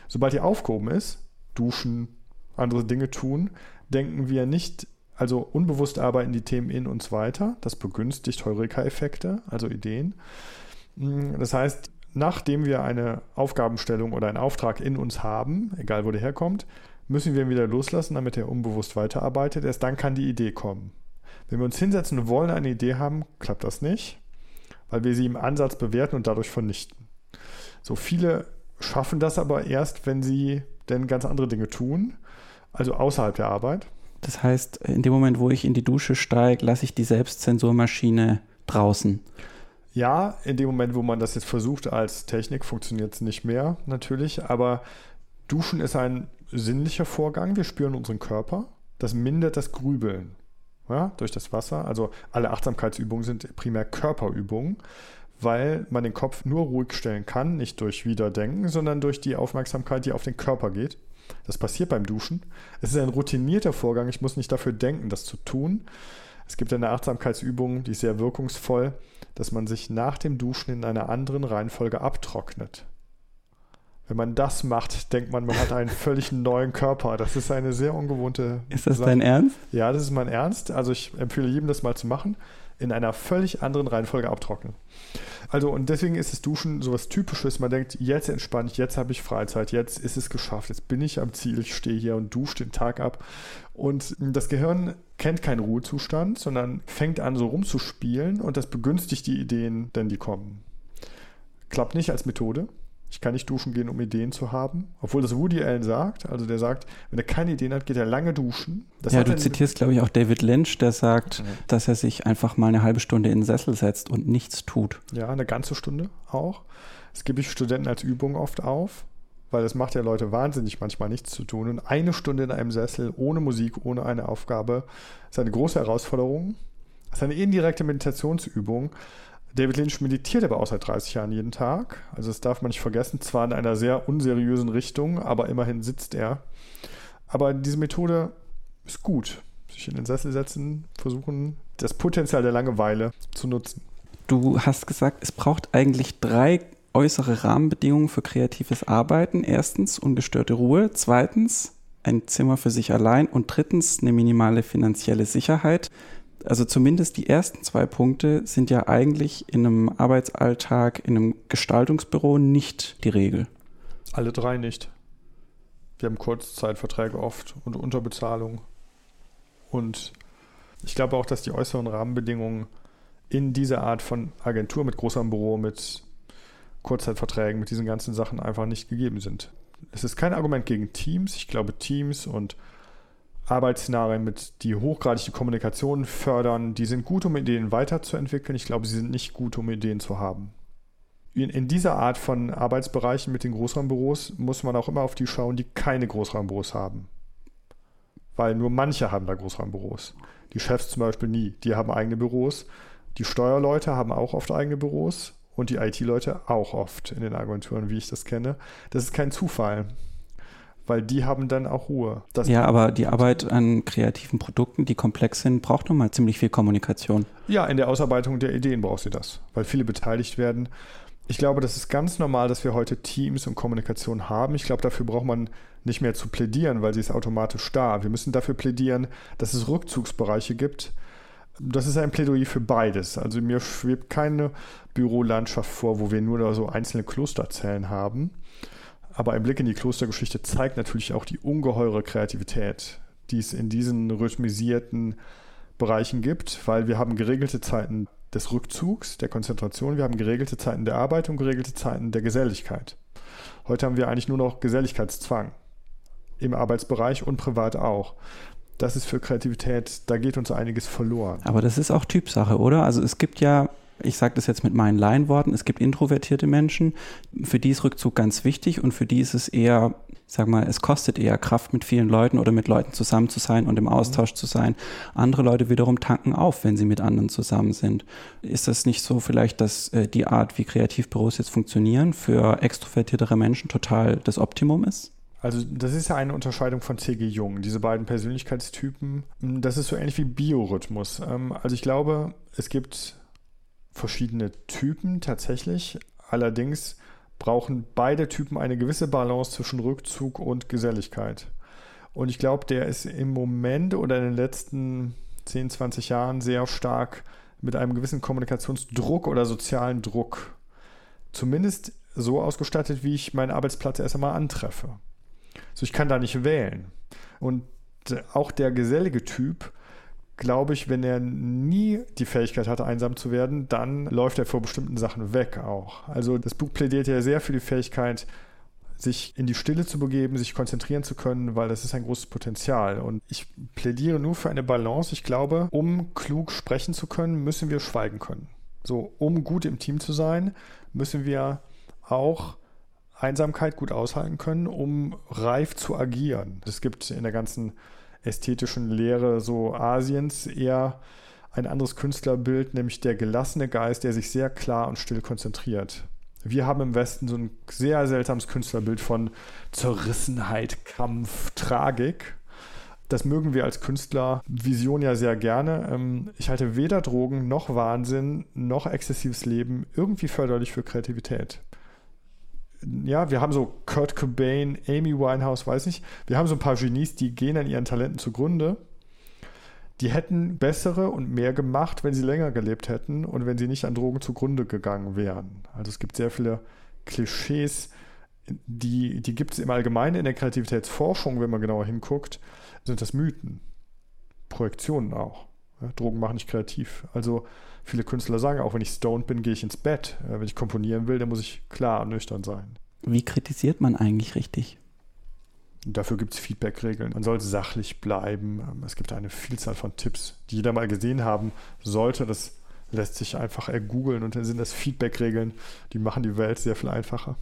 Sobald die aufgehoben ist, duschen, andere Dinge tun, denken wir nicht, also unbewusst arbeiten die Themen in uns weiter. Das begünstigt Heureka-Effekte, also Ideen. Mm, das heißt, nachdem wir eine Aufgabenstellung oder einen Auftrag in uns haben, egal wo der herkommt, müssen wir ihn wieder loslassen, damit er unbewusst weiterarbeitet. Erst dann kann die Idee kommen. Wenn wir uns hinsetzen und wollen eine Idee haben, klappt das nicht, weil wir sie im Ansatz bewerten und dadurch vernichten. So viele schaffen das aber erst, wenn sie denn ganz andere Dinge tun, also außerhalb der Arbeit. Das heißt, in dem Moment, wo ich in die Dusche steige, lasse ich die Selbstzensurmaschine draußen. Ja, in dem Moment, wo man das jetzt versucht als Technik, funktioniert es nicht mehr natürlich, aber Duschen ist ein sinnlicher Vorgang. Wir spüren unseren Körper. Das mindert das Grübeln ja, durch das Wasser. Also alle Achtsamkeitsübungen sind primär Körperübungen weil man den Kopf nur ruhig stellen kann, nicht durch Wiederdenken, sondern durch die Aufmerksamkeit, die auf den Körper geht. Das passiert beim Duschen. Es ist ein routinierter Vorgang, ich muss nicht dafür denken, das zu tun. Es gibt eine Achtsamkeitsübung, die ist sehr wirkungsvoll, dass man sich nach dem Duschen in einer anderen Reihenfolge abtrocknet. Wenn man das macht, denkt man, man hat einen völlig neuen Körper. Das ist eine sehr ungewohnte. Ist das dein Ernst? Ja, das ist mein Ernst. Also ich empfehle jedem, das mal zu machen. In einer völlig anderen Reihenfolge abtrocknen. Also und deswegen ist das Duschen sowas Typisches. Man denkt, jetzt entspanne ich, jetzt habe ich Freizeit, jetzt ist es geschafft, jetzt bin ich am Ziel, ich stehe hier und dusche den Tag ab. Und das Gehirn kennt keinen Ruhezustand, sondern fängt an so rumzuspielen und das begünstigt die Ideen, denn die kommen. Klappt nicht als Methode. Ich kann nicht duschen gehen, um Ideen zu haben. Obwohl das Woody Allen sagt. Also der sagt, wenn er keine Ideen hat, geht er lange duschen. Das ja, du er- zitierst, glaube ich, auch David Lynch, der sagt, dass er sich einfach mal eine halbe Stunde in den Sessel setzt und nichts tut. Ja, eine ganze Stunde auch. Das gebe ich Studenten als Übung oft auf, weil es macht ja Leute wahnsinnig, manchmal nichts zu tun. Und eine Stunde in einem Sessel, ohne Musik, ohne eine Aufgabe, ist eine große Herausforderung. Das ist eine indirekte Meditationsübung. David Lynch meditiert aber auch seit 30 Jahren jeden Tag. Also das darf man nicht vergessen. Zwar in einer sehr unseriösen Richtung, aber immerhin sitzt er. Aber diese Methode ist gut. Sich in den Sessel setzen, versuchen, das Potenzial der Langeweile zu nutzen. Du hast gesagt, es braucht eigentlich drei äußere Rahmenbedingungen für kreatives Arbeiten. Erstens ungestörte Ruhe, zweitens ein Zimmer für sich allein und drittens eine minimale finanzielle Sicherheit. Also zumindest die ersten zwei Punkte sind ja eigentlich in einem Arbeitsalltag, in einem Gestaltungsbüro nicht die Regel. Alle drei nicht. Wir haben Kurzzeitverträge oft und Unterbezahlung. Und ich glaube auch, dass die äußeren Rahmenbedingungen in dieser Art von Agentur mit großem Büro, mit Kurzzeitverträgen, mit diesen ganzen Sachen einfach nicht gegeben sind. Es ist kein Argument gegen Teams. Ich glaube, Teams und Arbeitsszenarien, mit die hochgradige Kommunikation fördern, die sind gut, um Ideen weiterzuentwickeln. Ich glaube, sie sind nicht gut, um Ideen zu haben. In, in dieser Art von Arbeitsbereichen mit den Großraumbüros muss man auch immer auf die schauen, die keine Großraumbüros haben. Weil nur manche haben da Großraumbüros. Die Chefs zum Beispiel nie. Die haben eigene Büros. Die Steuerleute haben auch oft eigene Büros und die IT-Leute auch oft in den Agenturen, wie ich das kenne. Das ist kein Zufall, weil die haben dann auch Ruhe. Das Ja, aber die Arbeit an kreativen Produkten, die komplex sind, braucht nun mal ziemlich viel Kommunikation. Ja, in der Ausarbeitung der Ideen braucht sie das, weil viele beteiligt werden. Ich glaube, das ist ganz normal, dass wir heute Teams und Kommunikation haben. Ich glaube, dafür braucht man nicht mehr zu plädieren, weil sie ist automatisch da. Wir müssen dafür plädieren, dass es Rückzugsbereiche gibt. Das ist ein Plädoyer für beides. Also mir schwebt keine Bürolandschaft vor, wo wir nur so einzelne Klosterzellen haben. Aber ein Blick in die Klostergeschichte zeigt natürlich auch die ungeheure Kreativität, die es in diesen rhythmisierten Bereichen gibt, weil wir haben geregelte Zeiten des Rückzugs, der Konzentration, wir haben geregelte Zeiten der Arbeit und geregelte Zeiten der Geselligkeit. Heute haben wir eigentlich nur noch Geselligkeitszwang im Arbeitsbereich und privat auch. Das ist für Kreativität, da geht uns einiges verloren. Aber das ist auch Typsache, oder? Also es gibt ja, ich sage das jetzt mit meinen Laienworten, es gibt introvertierte Menschen, für die ist Rückzug ganz wichtig und für die ist es eher, sag mal, es kostet eher Kraft, mit vielen Leuten oder mit Leuten zusammen zu sein und im Austausch zu sein. Andere Leute wiederum tanken auf, wenn sie mit anderen zusammen sind. Ist das nicht so vielleicht, dass äh, die Art, wie Kreativbüros jetzt funktionieren, für extrovertiertere Menschen total das Optimum ist? Also das ist ja eine Unterscheidung von C.G. Jung, diese beiden Persönlichkeitstypen. Das ist so ähnlich wie Biorhythmus. Ähm, Also ich glaube, es gibt verschiedene Typen tatsächlich. Allerdings brauchen beide Typen eine gewisse Balance zwischen Rückzug und Geselligkeit. Und ich glaube, der ist im Moment oder in den letzten 10, 20 Jahren sehr stark mit einem gewissen Kommunikationsdruck oder sozialen Druck zumindest so ausgestattet, wie ich meinen Arbeitsplatz erst einmal antreffe. So, ich kann da nicht wählen. Und auch der gesellige Typ, glaube ich, wenn er nie die Fähigkeit hatte, einsam zu werden, dann läuft er vor bestimmten Sachen weg auch. Also das Buch plädiert ja sehr für die Fähigkeit, sich in die Stille zu begeben, sich konzentrieren zu können, weil das ist ein großes Potenzial. Und ich plädiere nur für eine Balance. Ich glaube, um klug sprechen zu können, müssen wir schweigen können. So, um gut im Team zu sein, müssen wir auch Einsamkeit gut aushalten können, um reif zu agieren. Es gibt in der ganzen ästhetischen Lehre so Asiens eher ein anderes Künstlerbild, nämlich der gelassene Geist, der sich sehr klar und still konzentriert. Wir haben im Westen so ein sehr seltsames Künstlerbild von Zerrissenheit, Kampf, Tragik. Das mögen wir als Künstler Vision ja sehr gerne. Ähm, Ich halte weder Drogen noch Wahnsinn noch exzessives Leben irgendwie förderlich für Kreativität ja, wir haben so Kurt Cobain, Amy Winehouse, weiß nicht. Wir haben so ein paar Genies, die gehen an ihren Talenten zugrunde. Die hätten bessere und mehr gemacht, wenn sie länger gelebt hätten und wenn sie nicht an Drogen zugrunde gegangen wären. Also es gibt sehr viele Klischees, die, die gibt es im Allgemeinen in der Kreativitätsforschung, wenn man genauer hinguckt, sind das Mythen. Projektionen auch. Ja, Drogen machen nicht kreativ. Also viele Künstler sagen, auch wenn ich stoned bin, gehe ich ins Bett. Äh, wenn ich komponieren will, dann muss ich klar nüchtern sein. Wie kritisiert man eigentlich richtig? Dafür gibt es Feedback-Regeln. Man sollte sachlich bleiben. Ähm, es gibt eine Vielzahl von Tipps, die jeder mal gesehen haben sollte. Das lässt sich einfach ergoogeln und dann sind das Feedback-Regeln, die machen die Welt sehr viel einfacher.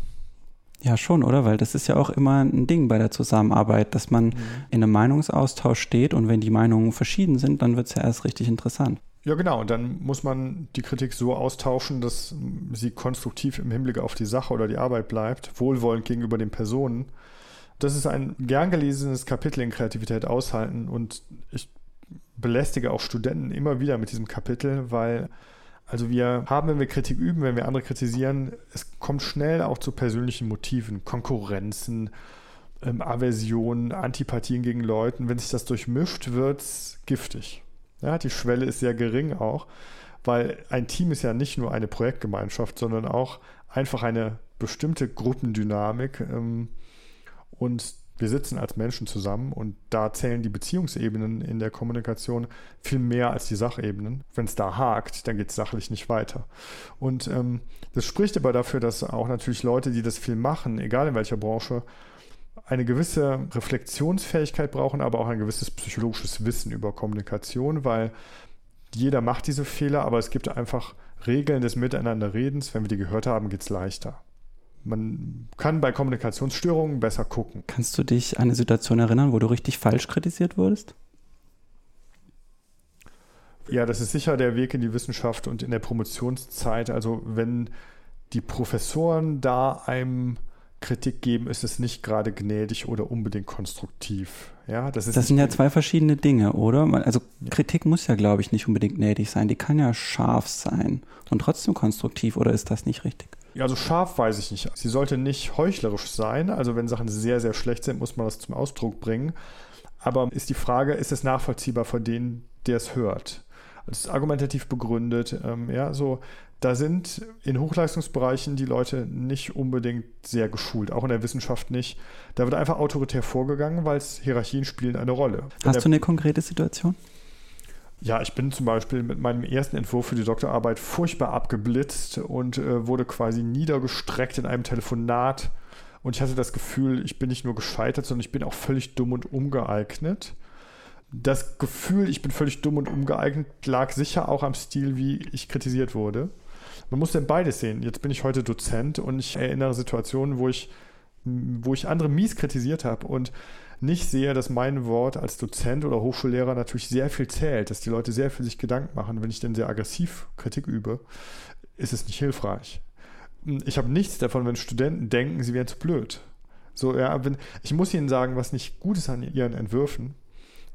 Ja, schon, oder? Weil das ist ja auch immer ein Ding bei der Zusammenarbeit, dass man mhm. in einem Meinungsaustausch steht und wenn die Meinungen verschieden sind, dann wird es ja erst richtig interessant. Ja, genau. Und dann muss man die Kritik so austauschen, dass sie konstruktiv im Hinblick auf die Sache oder die Arbeit bleibt, wohlwollend gegenüber den Personen. Das ist ein gern gelesenes Kapitel in Kreativität aushalten und ich belästige auch Studenten immer wieder mit diesem Kapitel, weil also wir haben, wenn wir Kritik üben, wenn wir andere kritisieren, es kommt schnell auch zu persönlichen Motiven, Konkurrenzen, ähm, Aversionen, Antipathien gegen Leuten. Wenn sich das durchmischt, wird es giftig. Ja, die Schwelle ist sehr gering auch, weil ein Team ist ja nicht nur eine Projektgemeinschaft, sondern auch einfach eine bestimmte Gruppendynamik. Ähm, und wir sitzen als Menschen zusammen und da zählen die Beziehungsebenen in der Kommunikation viel mehr als die Sachebenen. Wenn es da hakt, dann geht es sachlich nicht weiter. Und ähm, das spricht aber dafür, dass auch natürlich Leute, die das viel machen, egal in welcher Branche, eine gewisse Reflexionsfähigkeit brauchen, aber auch ein gewisses psychologisches Wissen über Kommunikation, weil jeder macht diese Fehler, aber es gibt einfach Regeln des Miteinanderredens. Wenn wir die gehört haben, geht es leichter man kann bei Kommunikationsstörungen besser gucken. Kannst du dich an eine Situation erinnern, wo du richtig falsch kritisiert wurdest? Ja, das ist sicher der Weg in die Wissenschaft und in der Promotionszeit. Also wenn die Professoren da einem Kritik geben, ist es nicht gerade gnädig oder unbedingt konstruktiv. Ja, das, das sind ja zwei verschiedene Dinge, oder? Also Kritik muss ja, glaube ich, nicht unbedingt gnädig sein. Die kann ja scharf sein und trotzdem konstruktiv, oder ist das nicht richtig? Ja, also scharf weiß ich nicht. Sie sollte nicht heuchlerisch sein. Also wenn Sachen sehr, sehr schlecht sind, muss man das zum Ausdruck bringen. Aber ist die Frage, ist es nachvollziehbar für den, der es hört? Es ist argumentativ begründet. Ähm, ja, so, da sind in Hochleistungsbereichen die Leute nicht unbedingt sehr geschult, auch in der Wissenschaft nicht. Da wird einfach autoritär vorgegangen, weil es Hierarchien spielen eine Rolle. Hast du eine konkrete Situation? Ja, ich bin zum Beispiel mit meinem ersten Entwurf für die Doktorarbeit furchtbar abgeblitzt und äh, wurde quasi niedergestreckt in einem Telefonat. Und ich hatte das Gefühl, ich bin nicht nur gescheitert, sondern ich bin auch völlig dumm und ungeeignet. Das Gefühl, ich bin völlig dumm und ungeeignet, lag sicher auch am Stil, wie ich kritisiert wurde. Man muss denn beides sehen. Jetzt bin ich heute Dozent und ich erinnere Situationen, wo ich, wo ich andere mies kritisiert habe und nicht sehe, dass mein Wort als Dozent oder Hochschullehrer natürlich sehr viel zählt, dass die Leute sehr viel sich Gedanken machen. Wenn ich denn sehr aggressiv Kritik übe, ist es nicht hilfreich. Ich habe nichts davon, wenn Studenten denken, sie wären zu blöd. So, ja, wenn, ich muss ihnen sagen, was nicht gut ist an ihren Entwürfen,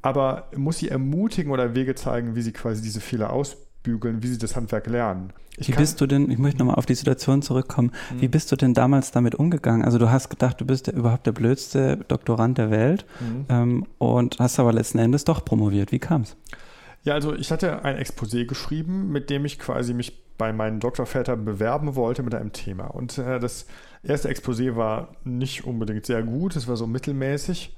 aber muss sie ermutigen oder Wege zeigen, wie sie quasi diese Fehler ausbilden bügeln, wie sie das Handwerk lernen. Ich wie bist du denn, ich möchte nochmal auf die Situation zurückkommen, mhm. wie bist du denn damals damit umgegangen? Also du hast gedacht, du bist der, überhaupt der blödste Doktorand der Welt mhm. ähm, und hast aber letzten Endes doch promoviert. Wie kam es? Ja, also ich hatte ein Exposé geschrieben, mit dem ich quasi mich bei meinen Doktorvätern bewerben wollte mit einem Thema. Und äh, das erste Exposé war nicht unbedingt sehr gut, es war so mittelmäßig.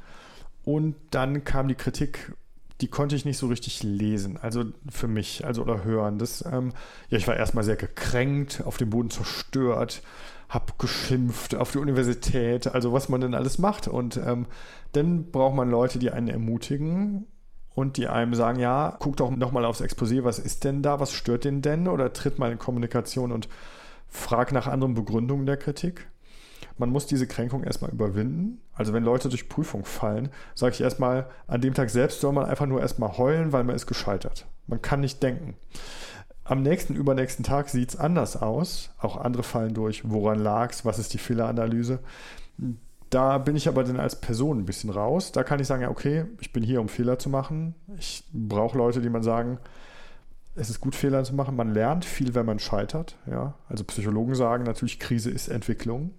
Und dann kam die Kritik die konnte ich nicht so richtig lesen, also für mich, also oder hören. Das, ähm, ja, ich war erstmal sehr gekränkt, auf dem Boden zerstört, hab geschimpft auf die Universität, also was man denn alles macht. Und ähm, dann braucht man Leute, die einen ermutigen und die einem sagen, ja, guck doch nochmal aufs Exposé, was ist denn da, was stört den denn? Oder tritt mal in Kommunikation und frag nach anderen Begründungen der Kritik man muss diese Kränkung erstmal überwinden. Also wenn Leute durch Prüfung fallen, sage ich erstmal, an dem Tag selbst soll man einfach nur erstmal heulen, weil man ist gescheitert. Man kann nicht denken. Am nächsten, übernächsten Tag sieht es anders aus. Auch andere fallen durch. Woran lag es? Was ist die Fehleranalyse? Da bin ich aber dann als Person ein bisschen raus. Da kann ich sagen, ja, okay, ich bin hier, um Fehler zu machen. Ich brauche Leute, die man sagen, es ist gut, Fehler zu machen. Man lernt viel, wenn man scheitert. Ja? Also Psychologen sagen natürlich, Krise ist Entwicklung.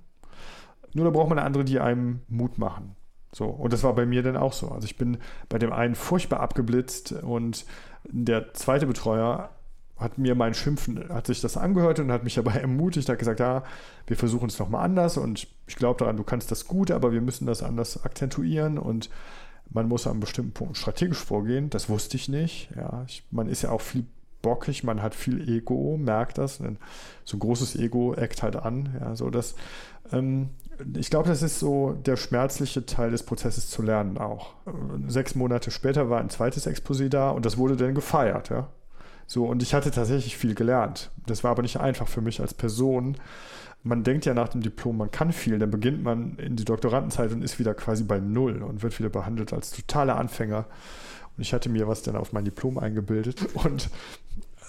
Nur da braucht man andere, die einem Mut machen. So, und das war bei mir dann auch so. Also ich bin bei dem einen furchtbar abgeblitzt und der zweite Betreuer hat mir mein Schimpfen, hat sich das angehört und hat mich dabei ermutigt, hat gesagt, ja, wir versuchen es nochmal anders und ich glaube daran, du kannst das gut, aber wir müssen das anders akzentuieren und man muss an einem bestimmten Punkt strategisch vorgehen. Das wusste ich nicht. Ja, ich, man ist ja auch viel bockig, man hat viel Ego, merkt das. So ein großes Ego eckt halt an. Ja, so das, ähm, ich glaube, das ist so der schmerzliche Teil des Prozesses zu lernen auch. Sechs Monate später war ein zweites Exposé da und das wurde dann gefeiert. Ja. So, und ich hatte tatsächlich viel gelernt. Das war aber nicht einfach für mich als Person. Man denkt ja nach dem Diplom, man kann viel, dann beginnt man in die Doktorandenzeit und ist wieder quasi bei Null und wird wieder behandelt als totaler Anfänger. Und ich hatte mir was dann auf mein Diplom eingebildet und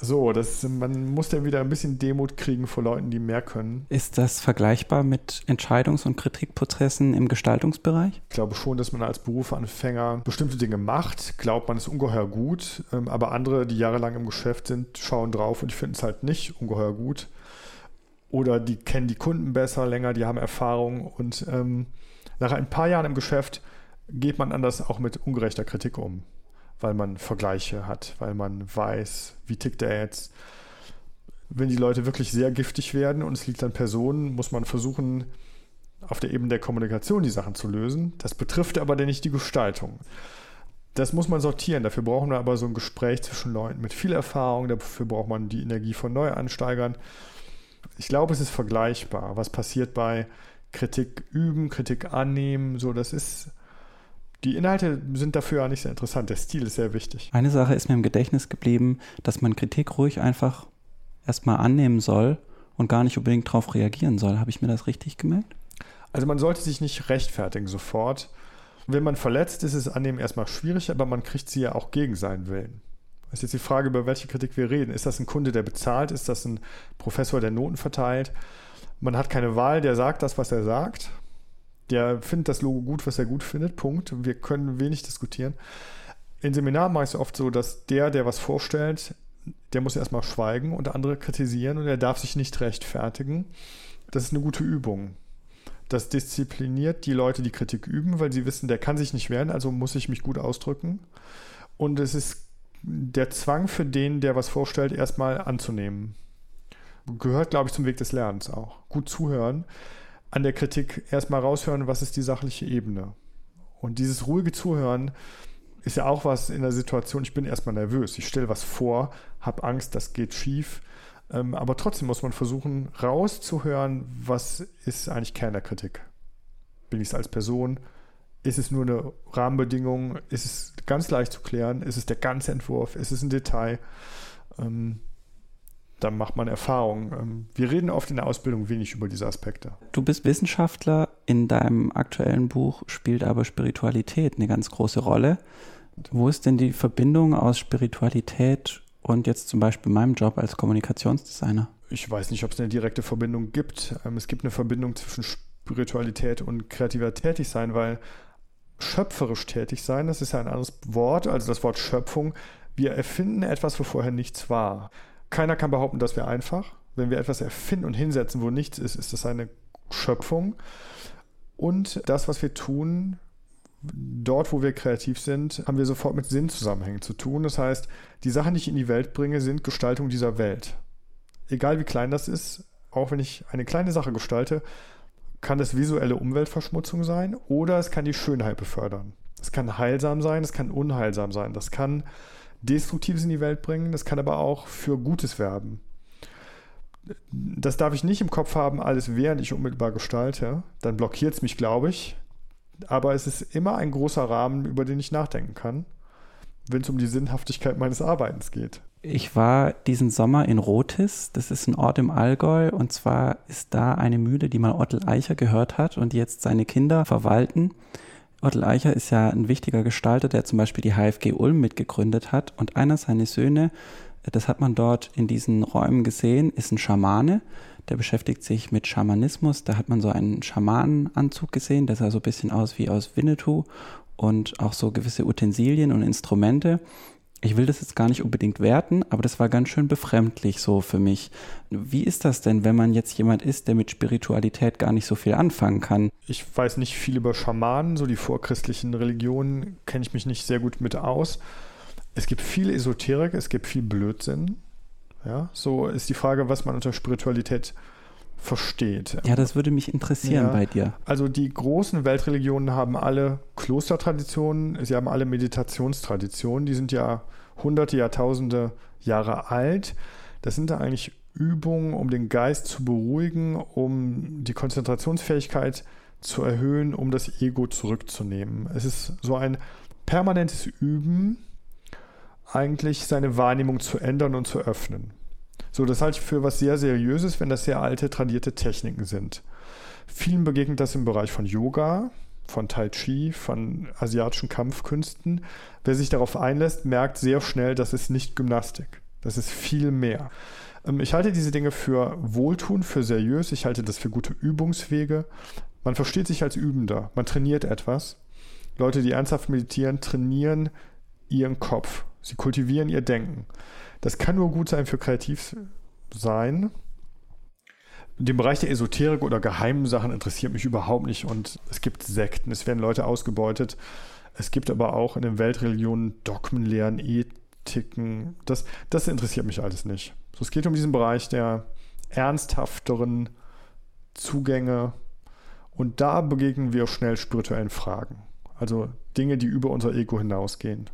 so, das, man muss dann wieder ein bisschen Demut kriegen vor Leuten, die mehr können. Ist das vergleichbar mit Entscheidungs- und Kritikprozessen im Gestaltungsbereich? Ich glaube schon, dass man als Berufsanfänger bestimmte Dinge macht, glaubt man ist ungeheuer gut, ähm, aber andere, die jahrelang im Geschäft sind, schauen drauf und finden es halt nicht ungeheuer gut. Oder die kennen die Kunden besser, länger, die haben Erfahrung und ähm, nach ein paar Jahren im Geschäft geht man anders auch mit ungerechter Kritik um weil man Vergleiche hat, weil man weiß, wie tickt er jetzt. Wenn die Leute wirklich sehr giftig werden und es liegt an Personen, muss man versuchen, auf der Ebene der Kommunikation die Sachen zu lösen. Das betrifft aber nicht die Gestaltung. Das muss man sortieren. Dafür brauchen wir aber so ein Gespräch zwischen Leuten mit viel Erfahrung. Dafür braucht man die Energie von Neuansteigern. Ich glaube, es ist vergleichbar. Was passiert bei Kritik üben, Kritik annehmen? So, das ist die Inhalte sind dafür ja nicht sehr interessant. Der Stil ist sehr wichtig. Eine Sache ist mir im Gedächtnis geblieben, dass man Kritik ruhig einfach erstmal annehmen soll und gar nicht unbedingt darauf reagieren soll. Habe ich mir das richtig gemerkt? Also man sollte sich nicht rechtfertigen sofort. Wenn man verletzt ist, ist es annehmen erstmal schwierig, aber man kriegt sie ja auch gegen seinen Willen. Das ist jetzt die Frage, über welche Kritik wir reden. Ist das ein Kunde, der bezahlt? Ist das ein Professor, der Noten verteilt? Man hat keine Wahl, der sagt das, was er sagt der findet das Logo gut, was er gut findet. Punkt. Wir können wenig diskutieren. In Seminaren mache ich es oft so, dass der, der was vorstellt, der muss erstmal schweigen und andere kritisieren und er darf sich nicht rechtfertigen. Das ist eine gute Übung. Das diszipliniert die Leute, die Kritik üben, weil sie wissen, der kann sich nicht wehren, also muss ich mich gut ausdrücken. Und es ist der Zwang für den, der was vorstellt, erstmal anzunehmen. Gehört, glaube ich, zum Weg des Lernens auch. Gut zuhören an der Kritik erstmal raushören, was ist die sachliche Ebene. Und dieses ruhige Zuhören ist ja auch was in der Situation, ich bin erstmal nervös, ich stelle was vor, habe Angst, das geht schief. Ähm, aber trotzdem muss man versuchen, rauszuhören, was ist eigentlich Kern der Kritik. Bin ich es als Person? Ist es nur eine Rahmenbedingung? Ist es ganz leicht zu klären? Ist es der ganze Entwurf? Ist es ein Detail? Dann macht man Erfahrungen. Ähm, wir reden oft in der Ausbildung wenig über diese Aspekte. Du bist Wissenschaftler, in deinem aktuellen Buch spielt aber Spiritualität eine ganz große Rolle. Wo ist denn die Verbindung aus Spiritualität und jetzt zum Beispiel meinem Job als Kommunikationsdesigner? Ich weiß nicht, ob es eine direkte Verbindung gibt. Ähm, es gibt eine Verbindung zwischen Spiritualität und kreativer Tätigsein, weil schöpferisch tätig sein, das ist ja ein anderes Wort, also das Wort Schöpfung. Wir erfinden etwas, wo vorher nichts war. Keiner kann behaupten, das wäre einfach. Wenn wir etwas erfinden und hinsetzen, wo nichts ist, ist das eine Schöpfung. Und das, was wir tun, dort, wo wir kreativ sind, haben wir sofort mit Sinnzusammenhängen zu tun. Das heißt, die Sachen, die ich in die Welt bringe, sind Gestaltung dieser Welt. Egal wie klein das ist, auch wenn ich eine kleine Sache gestalte, kann das visuelle Umweltverschmutzung sein oder es kann die Schönheit befördern. Es kann heilsam sein, es kann unheilsam sein. Das kann Destruktives in die Welt bringen, das kann aber auch für Gutes werben. Das darf ich nicht im Kopf haben, alles während ich unmittelbar gestalte. Dann blockiert es mich, glaube ich. Aber es ist immer ein großer Rahmen, über den ich nachdenken kann, wenn es um die Sinnhaftigkeit meines Arbeitens geht. Ich war diesen Sommer in Rotis, das ist ein Ort im Allgäu, und zwar ist da eine Mühle, die mal Ottel Eicher gehört hat und jetzt seine Kinder verwalten. Ottel Eicher ist ja ein wichtiger Gestalter, der zum Beispiel die HFG Ulm mitgegründet hat. Und einer seiner Söhne, äh, das hat man dort in diesen Räumen gesehen, ist ein Schamane. Der beschäftigt sich mit Schamanismus. Da hat man so einen Schamanenanzug gesehen, der sah so ein bisschen aus wie aus Winnetou und auch so gewisse Utensilien und Instrumente. Ich will das jetzt gar nicht unbedingt werten, aber das war ganz schön befremdlich so für mich. Wie ist das denn, wenn man jetzt jemand ist, der mit Spiritualität gar nicht so viel anfangen kann? Ich weiß nicht viel über Schamanen, so die vorchristlichen Religionen kenne ich mich nicht sehr gut mit aus. Es gibt viel Esoterik, es gibt viel Blödsinn. Ja, so ist die Frage, was man unter Spiritualität versteht. Ja, das würde mich interessieren Ja. bei dir. Also die großen Weltreligionen haben alle Klostertraditionen, sie haben alle Meditationstraditionen, die sind ja hunderte, Jahrtausende Jahre alt. Das sind da eigentlich Übungen, um den Geist zu beruhigen, um die Konzentrationsfähigkeit zu erhöhen, um das Ego zurückzunehmen. Es ist so ein permanentes Üben, eigentlich seine Wahrnehmung zu ändern und zu öffnen. So, das halte ich für was sehr Seriöses, wenn das sehr alte, tradierte Techniken sind. Vielen begegnet das im Bereich von Yoga, von Tai Chi, von asiatischen Kampfkünsten. Wer sich darauf einlässt, merkt sehr schnell, das ist nicht Gymnastik. Das ist viel mehr. Ähm, Ich halte diese Dinge für wohltun, für seriös. Ich halte das für gute Übungswege. Man versteht sich als Übender. Man trainiert etwas. Leute, die ernsthaft meditieren, trainieren ihren Kopf. Sie kultivieren ihr Denken. Das kann nur gut sein für kreativ sein. Den Bereich der Esoterik oder geheimen Sachen interessiert mich überhaupt nicht und es gibt Sekten, es werden Leute ausgebeutet. Es gibt aber auch in den Weltreligionen Dogmenlehren, Ethiken. Das, das interessiert mich alles nicht. So, es geht um diesen Bereich der ernsthafteren Zugänge und da begegnen wir schnell spirituellen Fragen. Also Dinge, die über unser Ego hinausgehen.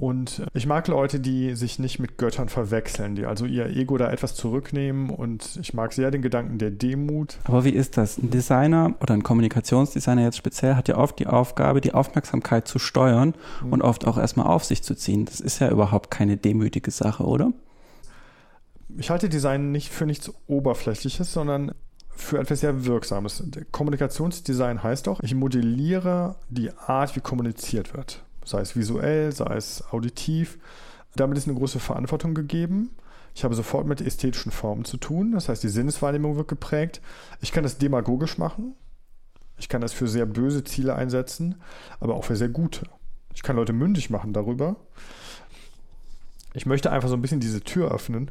Und ich mag Leute, die sich nicht mit Göttern verwechseln, die also ihr Ego da etwas zurücknehmen. Und ich mag sehr den Gedanken der Demut. Aber wie ist das? Ein Designer oder ein Kommunikationsdesigner jetzt speziell hat ja oft die Aufgabe, die Aufmerksamkeit zu steuern und oft auch erstmal auf sich zu ziehen. Das ist ja überhaupt keine demütige Sache, oder? Ich halte Design nicht für nichts Oberflächliches, sondern für etwas sehr Wirksames. Kommunikationsdesign heißt doch, ich modelliere die Art, wie kommuniziert wird. Sei es visuell, sei es auditiv. Damit ist eine große Verantwortung gegeben. Ich habe sofort mit ästhetischen Formen zu tun. Das heißt, die Sinneswahrnehmung wird geprägt. Ich kann das demagogisch machen. Ich kann das für sehr böse Ziele einsetzen, aber auch für sehr gute. Ich kann Leute mündig machen darüber. Ich möchte einfach so ein bisschen diese Tür öffnen.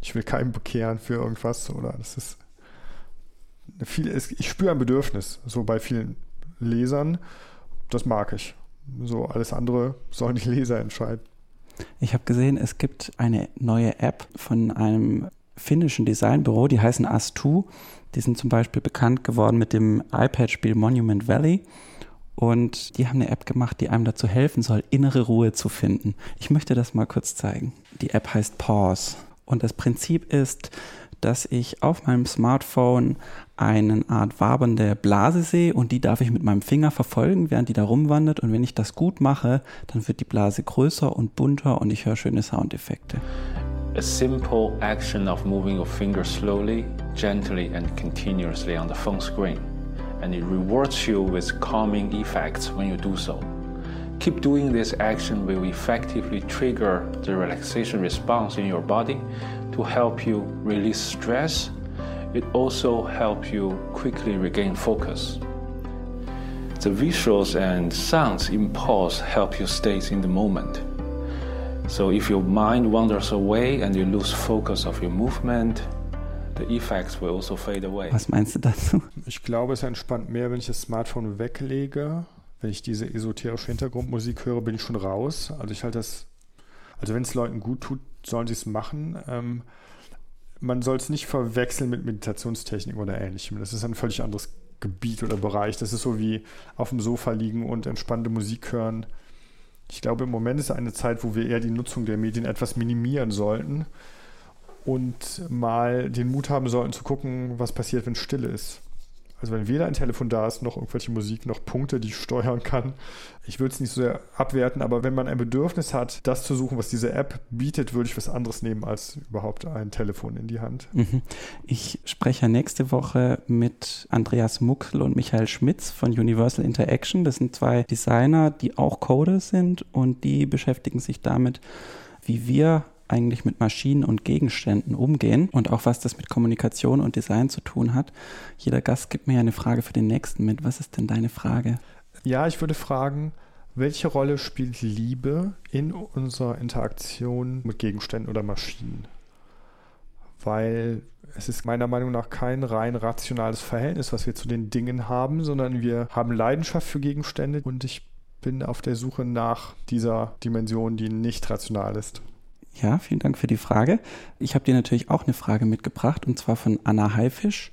Ich will keinen bekehren für irgendwas oder das ist viel, ich spüre ein Bedürfnis, so bei vielen Lesern. Das mag ich. So alles andere sollen die Leser entscheiden. Ich habe gesehen, es gibt eine neue App von einem finnischen Designbüro, die heißen As2. Die sind zum Beispiel bekannt geworden mit dem iPad-Spiel Monument Valley. Und die haben eine App gemacht, die einem dazu helfen soll, innere Ruhe zu finden. Ich möchte das mal kurz zeigen. Die App heißt Pause. Und das Prinzip ist, dass ich auf meinem Smartphone eine Art wabernde Blase sehe und die darf ich mit meinem Finger verfolgen, während die da rumwandert. Und wenn ich das gut mache, dann wird die Blase größer und bunter und ich höre schöne Soundeffekte. A simple action of moving your finger slowly, gently, and continuously on the phone screen, and it rewards you with calming effects when you do so. Keep doing this action will effectively trigger the relaxation response in your body to help you release stress. It also helps you quickly regain focus. The visuals and sounds in pause help you stay in the moment. So if your mind wanders away and you lose focus of your movement, the effects will also fade away. Was meinst du dazu? Ich glaube, es entspannt mehr, wenn ich das Smartphone weglege. Wenn ich diese esoterische Hintergrundmusik höre, bin ich schon raus. Also ich halte das, also wenn es Leuten gut tut, sollen sie es machen. Ähm, man soll es nicht verwechseln mit Meditationstechnik oder ähnlichem. Das ist ein völlig anderes Gebiet oder Bereich. Das ist so wie auf dem Sofa liegen und entspannte Musik hören. Ich glaube, im Moment ist eine Zeit, wo wir eher die Nutzung der Medien etwas minimieren sollten und mal den Mut haben sollten zu gucken, was passiert, wenn Stille ist. Also wenn weder ein Telefon da ist, noch irgendwelche Musik, noch Punkte, die ich steuern kann. Ich würde es nicht so sehr abwerten, aber wenn man ein Bedürfnis hat, das zu suchen, was diese App bietet, würde ich was anderes nehmen als überhaupt ein Telefon in die Hand. Mhm. Ich spreche nächste Woche mit Andreas Muckl und Michael Schmitz von Universal Interaction. Das sind zwei Designer, die auch Coder sind und die beschäftigen sich damit, wie wir eigentlich mit Maschinen und Gegenständen umgehen und auch was das mit Kommunikation und Design zu tun hat. Jeder Gast gibt mir eine Frage für den nächsten mit. Was ist denn deine Frage? Ja, ich würde fragen, welche Rolle spielt Liebe in unserer Interaktion mit Gegenständen oder Maschinen? Weil es ist meiner Meinung nach kein rein rationales Verhältnis, was wir zu den Dingen haben, sondern wir haben Leidenschaft für Gegenstände und ich bin auf der Suche nach dieser Dimension, die nicht rational ist. Ja, vielen Dank für die Frage. Ich habe dir natürlich auch eine Frage mitgebracht und zwar von Anna Haifisch,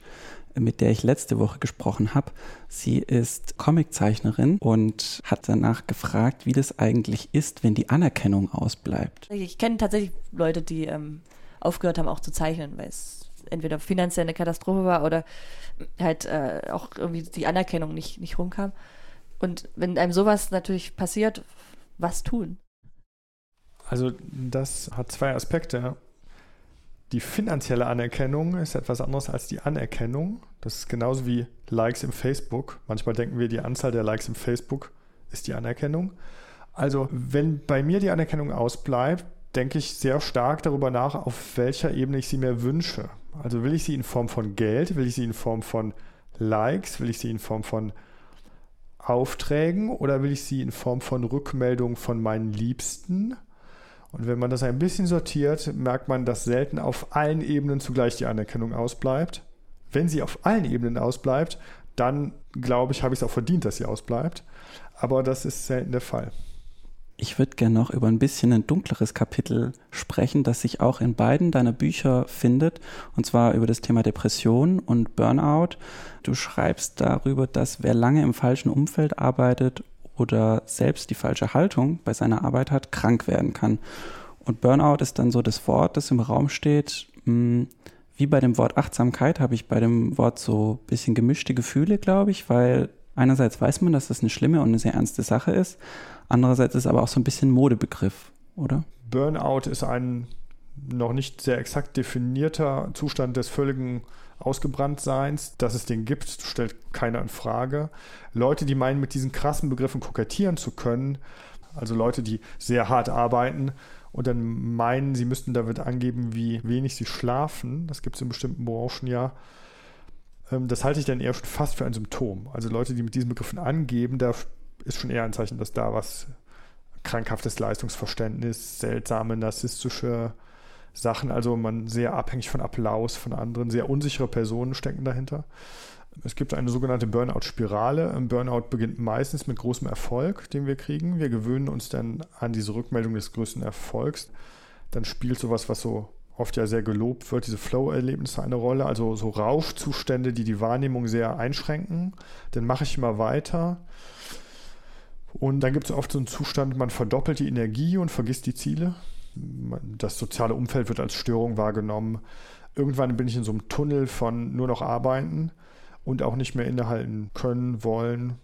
mit der ich letzte Woche gesprochen habe. Sie ist Comiczeichnerin und hat danach gefragt, wie das eigentlich ist, wenn die Anerkennung ausbleibt. Ich kenne tatsächlich Leute, die ähm, aufgehört haben, auch zu zeichnen, weil es entweder finanziell eine Katastrophe war oder halt äh, auch irgendwie die Anerkennung nicht, nicht rumkam. Und wenn einem sowas natürlich passiert, was tun? Also das hat zwei Aspekte. Die finanzielle Anerkennung ist etwas anderes als die Anerkennung. Das ist genauso wie Likes im Facebook. Manchmal denken wir, die Anzahl der Likes im Facebook ist die Anerkennung. Also wenn bei mir die Anerkennung ausbleibt, denke ich sehr stark darüber nach, auf welcher Ebene ich sie mir wünsche. Also will ich sie in Form von Geld, will ich sie in Form von Likes, will ich sie in Form von Aufträgen oder will ich sie in Form von Rückmeldungen von meinen Liebsten? Und wenn man das ein bisschen sortiert, merkt man, dass selten auf allen Ebenen zugleich die Anerkennung ausbleibt. Wenn sie auf allen Ebenen ausbleibt, dann glaube ich, habe ich es auch verdient, dass sie ausbleibt. Aber das ist selten der Fall. Ich würde gerne noch über ein bisschen ein dunkleres Kapitel sprechen, das sich auch in beiden deiner Bücher findet, und zwar über das Thema Depression und Burnout. Du schreibst darüber, dass wer lange im falschen Umfeld arbeitet oder selbst die falsche Haltung bei seiner Arbeit hat, krank werden kann. Und Burnout ist dann so das Wort, das im Raum steht. Hm, wie bei dem Wort Achtsamkeit habe ich bei dem Wort so ein bisschen gemischte Gefühle, glaube ich, weil einerseits weiß man, dass das eine schlimme und eine sehr ernste Sache ist. Andererseits ist es aber auch so ein bisschen Modebegriff, oder? Burnout ist ein noch nicht sehr exakt definierter Zustand des völligen Ausgebranntseins, dass es den gibt, stellt keiner in Frage. Leute, die meinen, mit diesen krassen Begriffen kokettieren zu können, also Leute, die sehr hart arbeiten und dann meinen, sie müssten damit angeben, wie wenig sie schlafen, das gibt es in bestimmten Branchen ja, ähm, das halte ich dann eher fast für ein Symptom. Also Leute, die mit diesen Begriffen angeben, da ist schon eher ein Zeichen, dass da was krankhaftes Leistungsverständnis, seltsame narzisstische Sachen, also man sehr abhängig von Applaus von anderen, sehr unsichere Personen stecken dahinter. Es gibt eine sogenannte Burnout-Spirale. Ein Burnout beginnt meistens mit großem Erfolg, den wir kriegen. Wir gewöhnen uns dann an diese Rückmeldung des größten Erfolgs. Dann spielt sowas, was so oft ja sehr gelobt wird, diese Flow-Erlebnisse eine Rolle. Also so Rauschzustände, die die Wahrnehmung sehr einschränken. Dann mache ich immer weiter. Und dann gibt es oft so einen Zustand, man verdoppelt die Energie und vergisst die Ziele das soziale Umfeld wird als Störung wahrgenommen. Irgendwann bin ich in so einem Tunnel von nur noch arbeiten und auch nicht mehr innehalten können, wollen.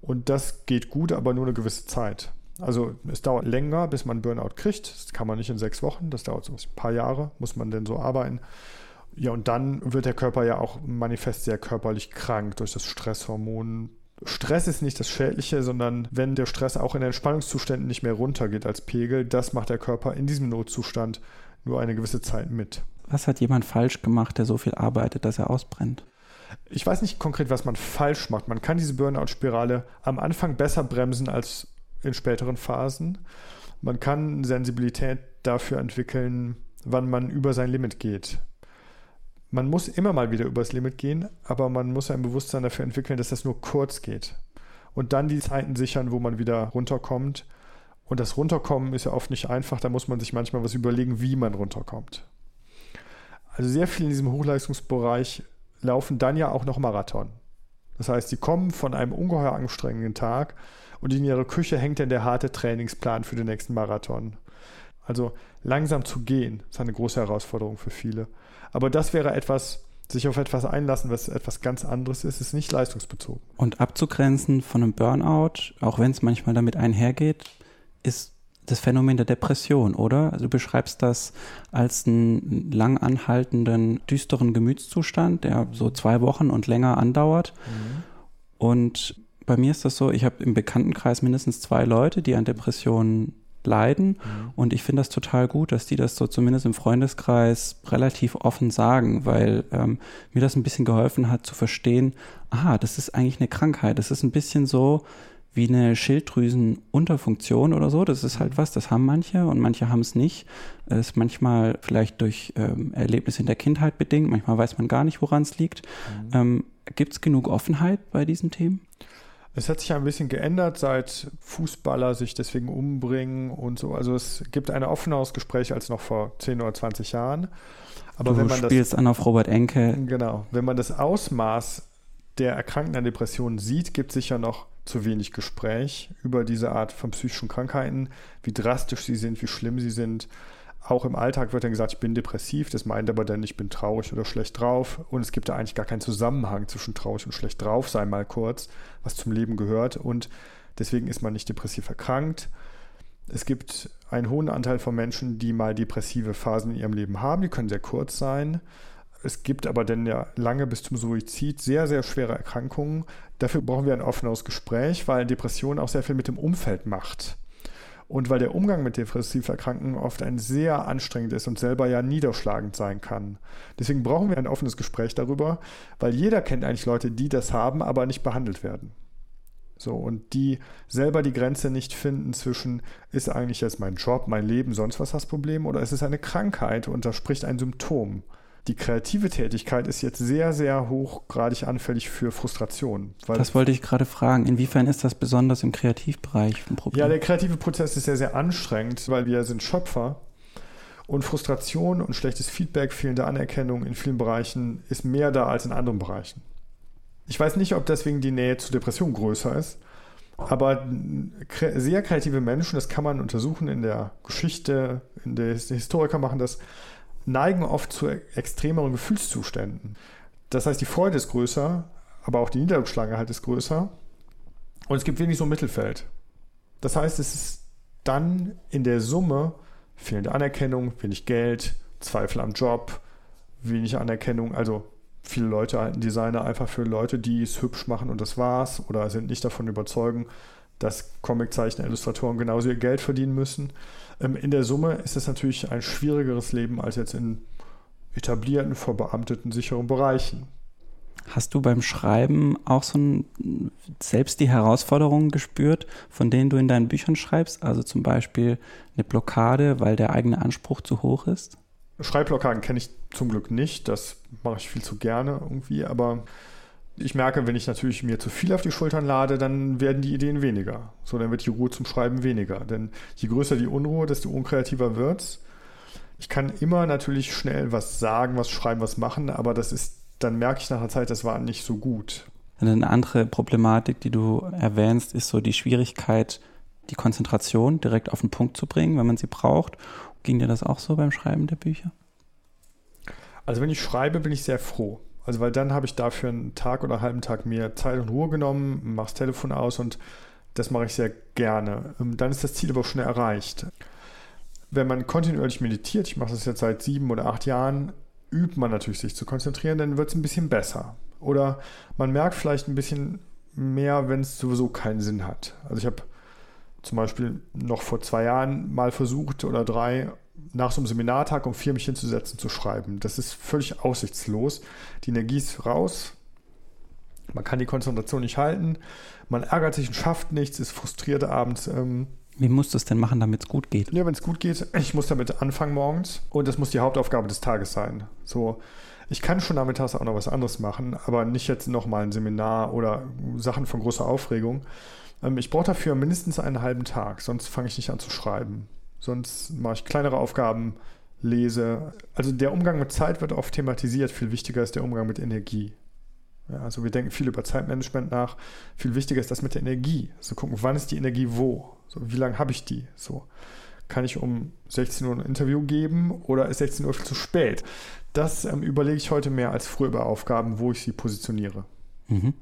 Und das geht gut, aber nur eine gewisse Zeit. Also es dauert länger, bis man Burnout kriegt. Das kann man nicht in sechs Wochen, das dauert so ein paar Jahre, muss man denn so arbeiten. Ja, und dann wird der Körper ja auch manifest sehr körperlich krank durch das Stresshormon Stress ist nicht das Schädliche, sondern wenn der Stress auch in Entspannungszuständen nicht mehr runtergeht als Pegel, das macht der Körper in diesem Notzustand nur eine gewisse Zeit mit. Was hat jemand falsch gemacht, der so viel arbeitet, dass er ausbrennt? Ich weiß nicht konkret, was man falsch macht. Man kann diese Burnout-Spirale am Anfang besser bremsen als in späteren Phasen. Man kann Sensibilität dafür entwickeln, wann man über sein Limit geht man muss immer mal wieder übers Limit gehen, aber man muss ein Bewusstsein dafür entwickeln, dass das nur kurz geht. Und dann die Zeiten sichern, wo man wieder runterkommt. Und das Runterkommen ist ja oft nicht einfach, da muss man sich manchmal was überlegen, wie man runterkommt. Also sehr viel in diesem Hochleistungsbereich laufen dann ja auch noch Marathon. Das heißt, sie kommen von einem ungeheuer anstrengenden Tag und in ihrer Küche hängt dann der harte Trainingsplan für den nächsten Marathon. Also langsam zu gehen, ist eine große Herausforderung für viele. Aber das wäre etwas, sich auf etwas einlassen, was etwas ganz anderes ist, ist nicht leistungsbezogen. Und abzugrenzen von einem Burnout, auch wenn es manchmal damit einhergeht, ist das Phänomen der Depression, oder? Also du beschreibst das als einen lang anhaltenden, düsteren Gemütszustand, der so zwei Wochen und länger andauert. Mhm. Und bei mir ist das so, ich habe im Bekanntenkreis mindestens zwei Leute, die an Depressionen leiden. Mhm. Und ich finde das total gut, dass die das so zumindest im Freundeskreis relativ offen sagen, weil ähm, mir das ein bisschen geholfen hat zu verstehen, aha, das ist eigentlich eine Krankheit. Das ist ein bisschen so, wie eine Schilddrüsenunterfunktion oder so. Das ist halt was, das haben manche und manche haben es nicht. Es ist manchmal vielleicht durch ähm, Erlebnisse in der Kindheit bedingt, manchmal weiß man gar nicht, woran es liegt. Mhm. Ähm, Gibt es genug Offenheit bei diesen Themen? Es hat sich ein bisschen geändert, seit Fußballer sich deswegen umbringen und so. Also es gibt ein offeneres Gespräch als noch vor 10 oder 20 Jahren. Aber du wenn man spielst das, an auf Robert Enke. Genau. Wenn man das Ausmaß der Erkrankten an Depressionen sieht, gibt es sicher noch zu wenig Gespräch über diese Art von psychischen Krankheiten, wie drastisch sie sind, wie schlimm sie sind. Auch im Alltag wird dann gesagt, ich bin depressiv, das meint aber dann, ich bin traurig oder schlecht drauf. Und es gibt da eigentlich gar keinen Zusammenhang zwischen traurig und schlecht drauf sein, mal kurz, was zum Leben gehört. Und deswegen ist man nicht depressiv erkrankt. Es gibt einen hohen Anteil von Menschen, die mal depressive Phasen in ihrem Leben haben. Die können sehr kurz sein. Es gibt aber dann ja lange bis zum Suizid sehr, sehr schwere Erkrankungen. Dafür brauchen wir ein offenes Gespräch, weil Depression auch sehr viel mit dem Umfeld macht. Und weil der Umgang mit depressiv Erkrankten oft ein sehr anstrengend ist und selber ja niederschlagend sein kann. Deswegen brauchen wir ein offenes Gespräch darüber, weil jeder kennt eigentlich Leute, die das haben, aber nicht behandelt werden. So, und die selber die Grenze nicht finden zwischen, ist eigentlich jetzt mein Job, mein Leben, sonst was das Problem, oder ist es eine Krankheit und da spricht ein Symptom. Die kreative Tätigkeit ist jetzt sehr, sehr hochgradig anfällig für Frustration. das wollte ich gerade fragen. Inwiefern ist das besonders im Kreativbereich ein Problem? Ja, der kreative Prozess ist sehr, sehr anstrengend, weil wir sind Schöpfer. Und Frustration und schlechtes Feedback, fehlende Anerkennung in vielen Bereichen ist mehr da als in anderen Bereichen. Ich weiß nicht, ob deswegen die Nähe zu Depression größer ist, aber sehr kreative Menschen, das kann man untersuchen in der Geschichte, in der Historiker machen das, neigen oft zu extremeren Gefühlszuständen. Das heißt, die Freude ist größer, aber auch die Niederschlagenheit ist größer. Und es gibt wenig so ein Mittelfeld. Das heißt, es ist dann in der Summe fehlende Anerkennung, wenig Geld, Zweifel am Job, wenig Anerkennung. Also viele Leute halten Designer einfach für Leute, die es hübsch machen und das war's oder sind nicht davon überzeugt, dass Comiczeichner, Illustratoren genauso ihr Geld verdienen müssen. Ähm, in der Summe ist es natürlich ein schwierigeres Leben als jetzt in etablierten, verbeamteten, sicheren Bereichen. Hast du beim Schreiben auch so ein, selbst die Herausforderungen gespürt, von denen du in deinen Büchern schreibst? Also zum Beispiel eine Blockade, weil der eigene Anspruch zu hoch ist? Schreibblockaden kenne ich zum Glück nicht. Das mache ich viel zu gerne irgendwie. Aber ich merke, wenn ich natürlich mir zu viel auf die Schultern lade, dann werden die Ideen weniger. So, dann wird die Ruhe zum Schreiben weniger. Denn je größer die Unruhe, desto unkreativer wird's. Ich kann immer natürlich schnell was sagen, was schreiben, was machen, aber das ist, dann merke ich nach einer Zeit, das war nicht so gut. Eine andere Problematik, die du erwähnst, ist so die Schwierigkeit, die Konzentration direkt auf den Punkt zu bringen, wenn man sie braucht. Ging dir das auch so beim Schreiben der Bücher? Also wenn ich schreibe, bin ich sehr froh. Also weil dann habe ich dafür einen Tag oder einen halben Tag mehr Zeit und Ruhe genommen, mache das Telefon aus und das mache ich sehr gerne. Ähm, dann ist das Ziel aber auch schnell erreicht. Wenn man kontinuierlich meditiert, ich mache das jetzt seit sieben oder acht Jahren, übt man natürlich sich zu konzentrieren, dann wird es ein bisschen besser. Oder man merkt vielleicht ein bisschen mehr, wenn es sowieso keinen Sinn hat. Also ich habe zum Beispiel noch vor zwei Jahren mal versucht oder drei nach so einem Seminartag um vier mich hinzusetzen, zu schreiben. Das ist völlig aussichtslos. Die Energie ist raus. Man kann die Konzentration nicht halten. Man ärgert sich und schafft nichts, ist frustriert abends. Ähm, Wie musst du es denn machen, damit es gut geht? Ja, wenn es gut geht, ich muss damit anfangen morgens und das muss die Hauptaufgabe des Tages sein. So, ich kann schon nachmittags auch noch was anderes machen, aber nicht jetzt nochmal ein Seminar oder Sachen von großer Aufregung. Ähm, ich brauche dafür mindestens einen halben Tag, sonst fange ich nicht an zu schreiben. Sonst mache ich kleinere Aufgaben, lese. Also der Umgang mit Zeit wird oft thematisiert. Viel wichtiger ist der Umgang mit Energie. Ja, also wir denken viel über Zeitmanagement nach. Viel wichtiger ist das mit der Energie. Also gucken, wann ist die Energie wo? So, wie lange habe ich die? So, kann ich um 16 Uhr ein Interview geben oder ist 16 Uhr viel zu spät? Das ähm, überlege ich heute mehr als früher über Aufgaben, wo ich sie positioniere. Mhm.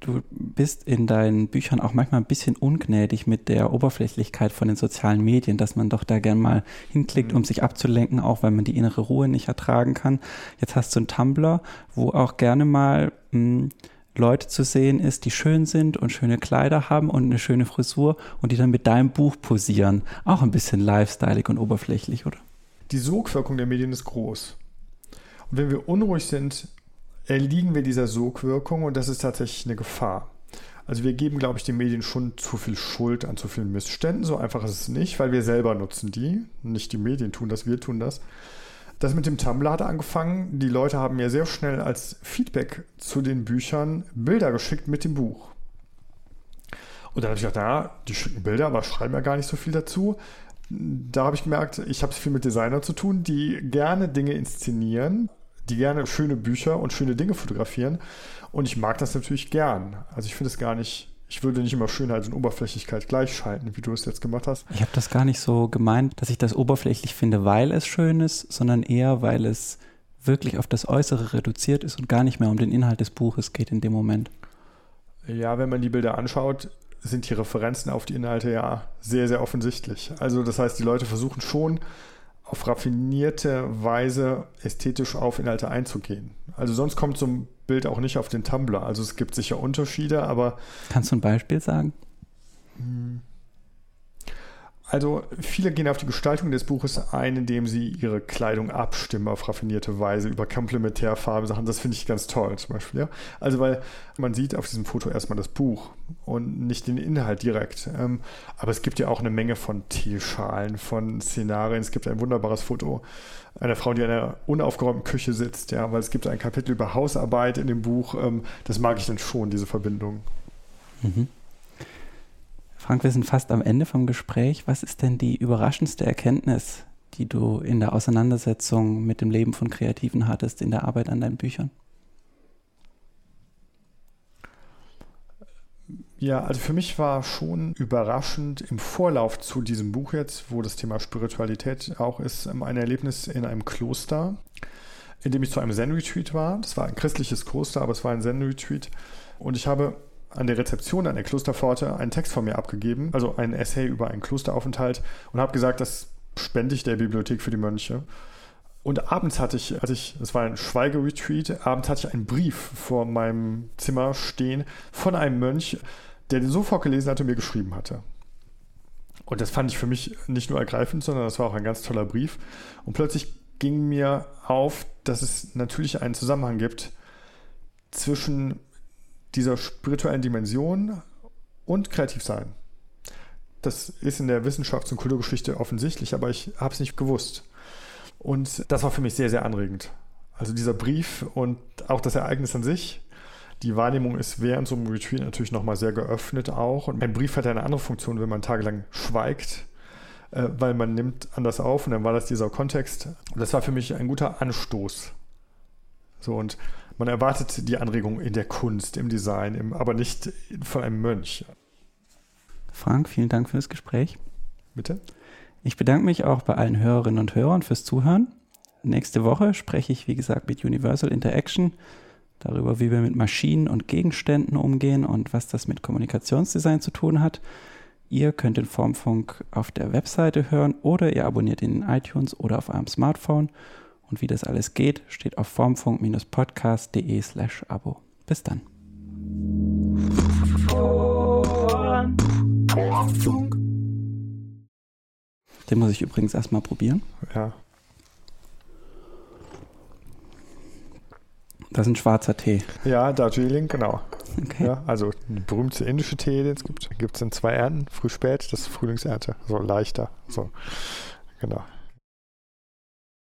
Du bist in deinen Büchern auch manchmal ein bisschen ungnädig mit der Oberflächlichkeit von den sozialen Medien, dass man doch da gern mal hinklickt, um mhm. sich abzulenken, auch weil man die innere Ruhe nicht ertragen kann. Jetzt hast du einen Tumblr, wo auch gerne mal mh, hm, Leute zu sehen ist, die schön sind und schöne Kleider haben und eine schöne Frisur und die dann mit deinem Buch posieren. Auch ein bisschen lifestyleig und oberflächlich, oder? Die Sogwirkung der Medien ist groß. Und wenn wir unruhig sind, erliegen wir dieser Sogwirkung und das ist tatsächlich eine Gefahr. Also wir geben, glaube ich, den Medien schon zu viel Schuld an zu vielen Missständen. So einfach ist es nicht, weil wir selber nutzen die. Nicht die Medien tun das, wir tun das. Das mit dem Tumblr hat angefangen. Die Leute haben mir sehr schnell als Feedback zu den Büchern Bilder geschickt mit dem Buch. Und dann habe ich gedacht, na, die schicken Bilder, aber schreiben ja gar nicht so viel dazu. Da habe ich gemerkt, ich habe es viel mit Designern zu tun, die gerne Dinge inszenieren, die gerne schöne Bücher und schöne Dinge fotografieren. Und ich mag das natürlich gern. Also ich finde es gar nicht, ich würde nicht immer Schönheit und Oberflächlichkeit gleichschalten, wie du es jetzt gemacht hast. Ich habe das gar nicht so gemeint, dass ich das oberflächlich finde, weil es schön ist, sondern eher, weil es wirklich auf das Äußere reduziert ist und gar nicht mehr um den Inhalt des Buches geht in dem Moment. Ja, wenn man die Bilder anschaut, sind die Referenzen auf die Inhalte ja sehr, sehr offensichtlich. Also das heißt, die Leute versuchen schon auf raffinierte Weise ästhetisch auf Inhalte einzugehen. Also sonst kommt so ein Bild auch nicht auf den Tumblr. Also es gibt sicher Unterschiede, aber... Kannst du ein Beispiel sagen? Hm. Also viele gehen auf die Gestaltung des Buches ein, indem sie ihre Kleidung abstimmen auf raffinierte Weise über Komplementärfarbe Sachen. Das finde ich ganz toll zum Beispiel. Ja? Also weil man sieht auf diesem Foto erstmal das Buch und nicht den Inhalt direkt. Ähm, aber es gibt ja auch eine Menge von Teeschalen, von Szenarien. Es gibt ein wunderbares Foto einer Frau, die in einer unaufgeräumten Küche sitzt, ja, weil es gibt ein Kapitel über Hausarbeit in dem Buch. Ähm, das mag ich dann schon, diese Verbindung. Mhm. Frank, wir sind fast am Ende vom Gespräch. Was ist denn die überraschendste Erkenntnis, die du in der Auseinandersetzung mit dem Leben von Kreativen hattest, in der Arbeit an deinen Büchern? Ja, also für mich war schon überraschend im Vorlauf zu diesem Buch jetzt, wo das Thema Spiritualität auch ist, ähm, ein Erlebnis in einem Kloster, in dem ich zu einem Zen-Retreat war. Das war ein christliches Kloster, aber es war ein Zen-Retreat. Und ich habe an der Rezeption an der Klosterpforte einen Text von mir abgegeben, also ein Essay über einen Klosteraufenthalt und habe gesagt, das spende ich der Bibliothek für die Mönche. Und abends hatte ich, als ich, es war ein Schweigeretreat, abends hatte ich einen Brief vor meinem Zimmer stehen von einem Mönch, der den sofort gelesen hatte und mir geschrieben hatte. Und das fand ich für mich nicht nur ergreifend, sondern das war auch ein ganz toller Brief. Und plötzlich ging mir auf, dass es natürlich einen Zusammenhang gibt zwischen dieser spirituellen Dimension und kreativ sein. Das ist in der Wissenschafts- und Kulturgeschichte offensichtlich, aber ich habe es nicht gewusst. Und das war für mich sehr, sehr anregend. Also dieser Brief und auch das Ereignis an sich. Die Wahrnehmung ist während so einem Retreat natürlich nochmal sehr geöffnet auch. Und ein Brief hat eine andere Funktion, wenn man tagelang schweigt, äh, weil man nimmt anders auf und dann war das dieser Kontext. Und das war für mich ein guter Anstoß. So und man erwartet die Anregung in der Kunst, im Design, im, aber nicht von einem Mönch. Frank, vielen Dank für das Gespräch. Bitte? Ich bedanke mich auch bei allen Hörerinnen und Hörern fürs Zuhören. Nächste Woche spreche ich, wie gesagt, mit Universal Interaction darüber, wie wir mit Maschinen und Gegenständen umgehen und was das mit Kommunikationsdesign zu tun hat. Ihr könnt den Formfunk auf der Webseite hören oder ihr abonniert ihn in iTunes oder auf eurem Smartphone. Und wie das alles geht, steht auf formfunk-podcast.de slash Abo. Bis dann. Den muss ich übrigens erstmal probieren. Ja. Das ist ein schwarzer Tee. Ja, Darjeeling, genau. Okay. Ja, also der berühmte indische Tee, den es gibt, gibt es in zwei Ernten, früh spät, das ist Frühlingsernte, so leichter. So, genau.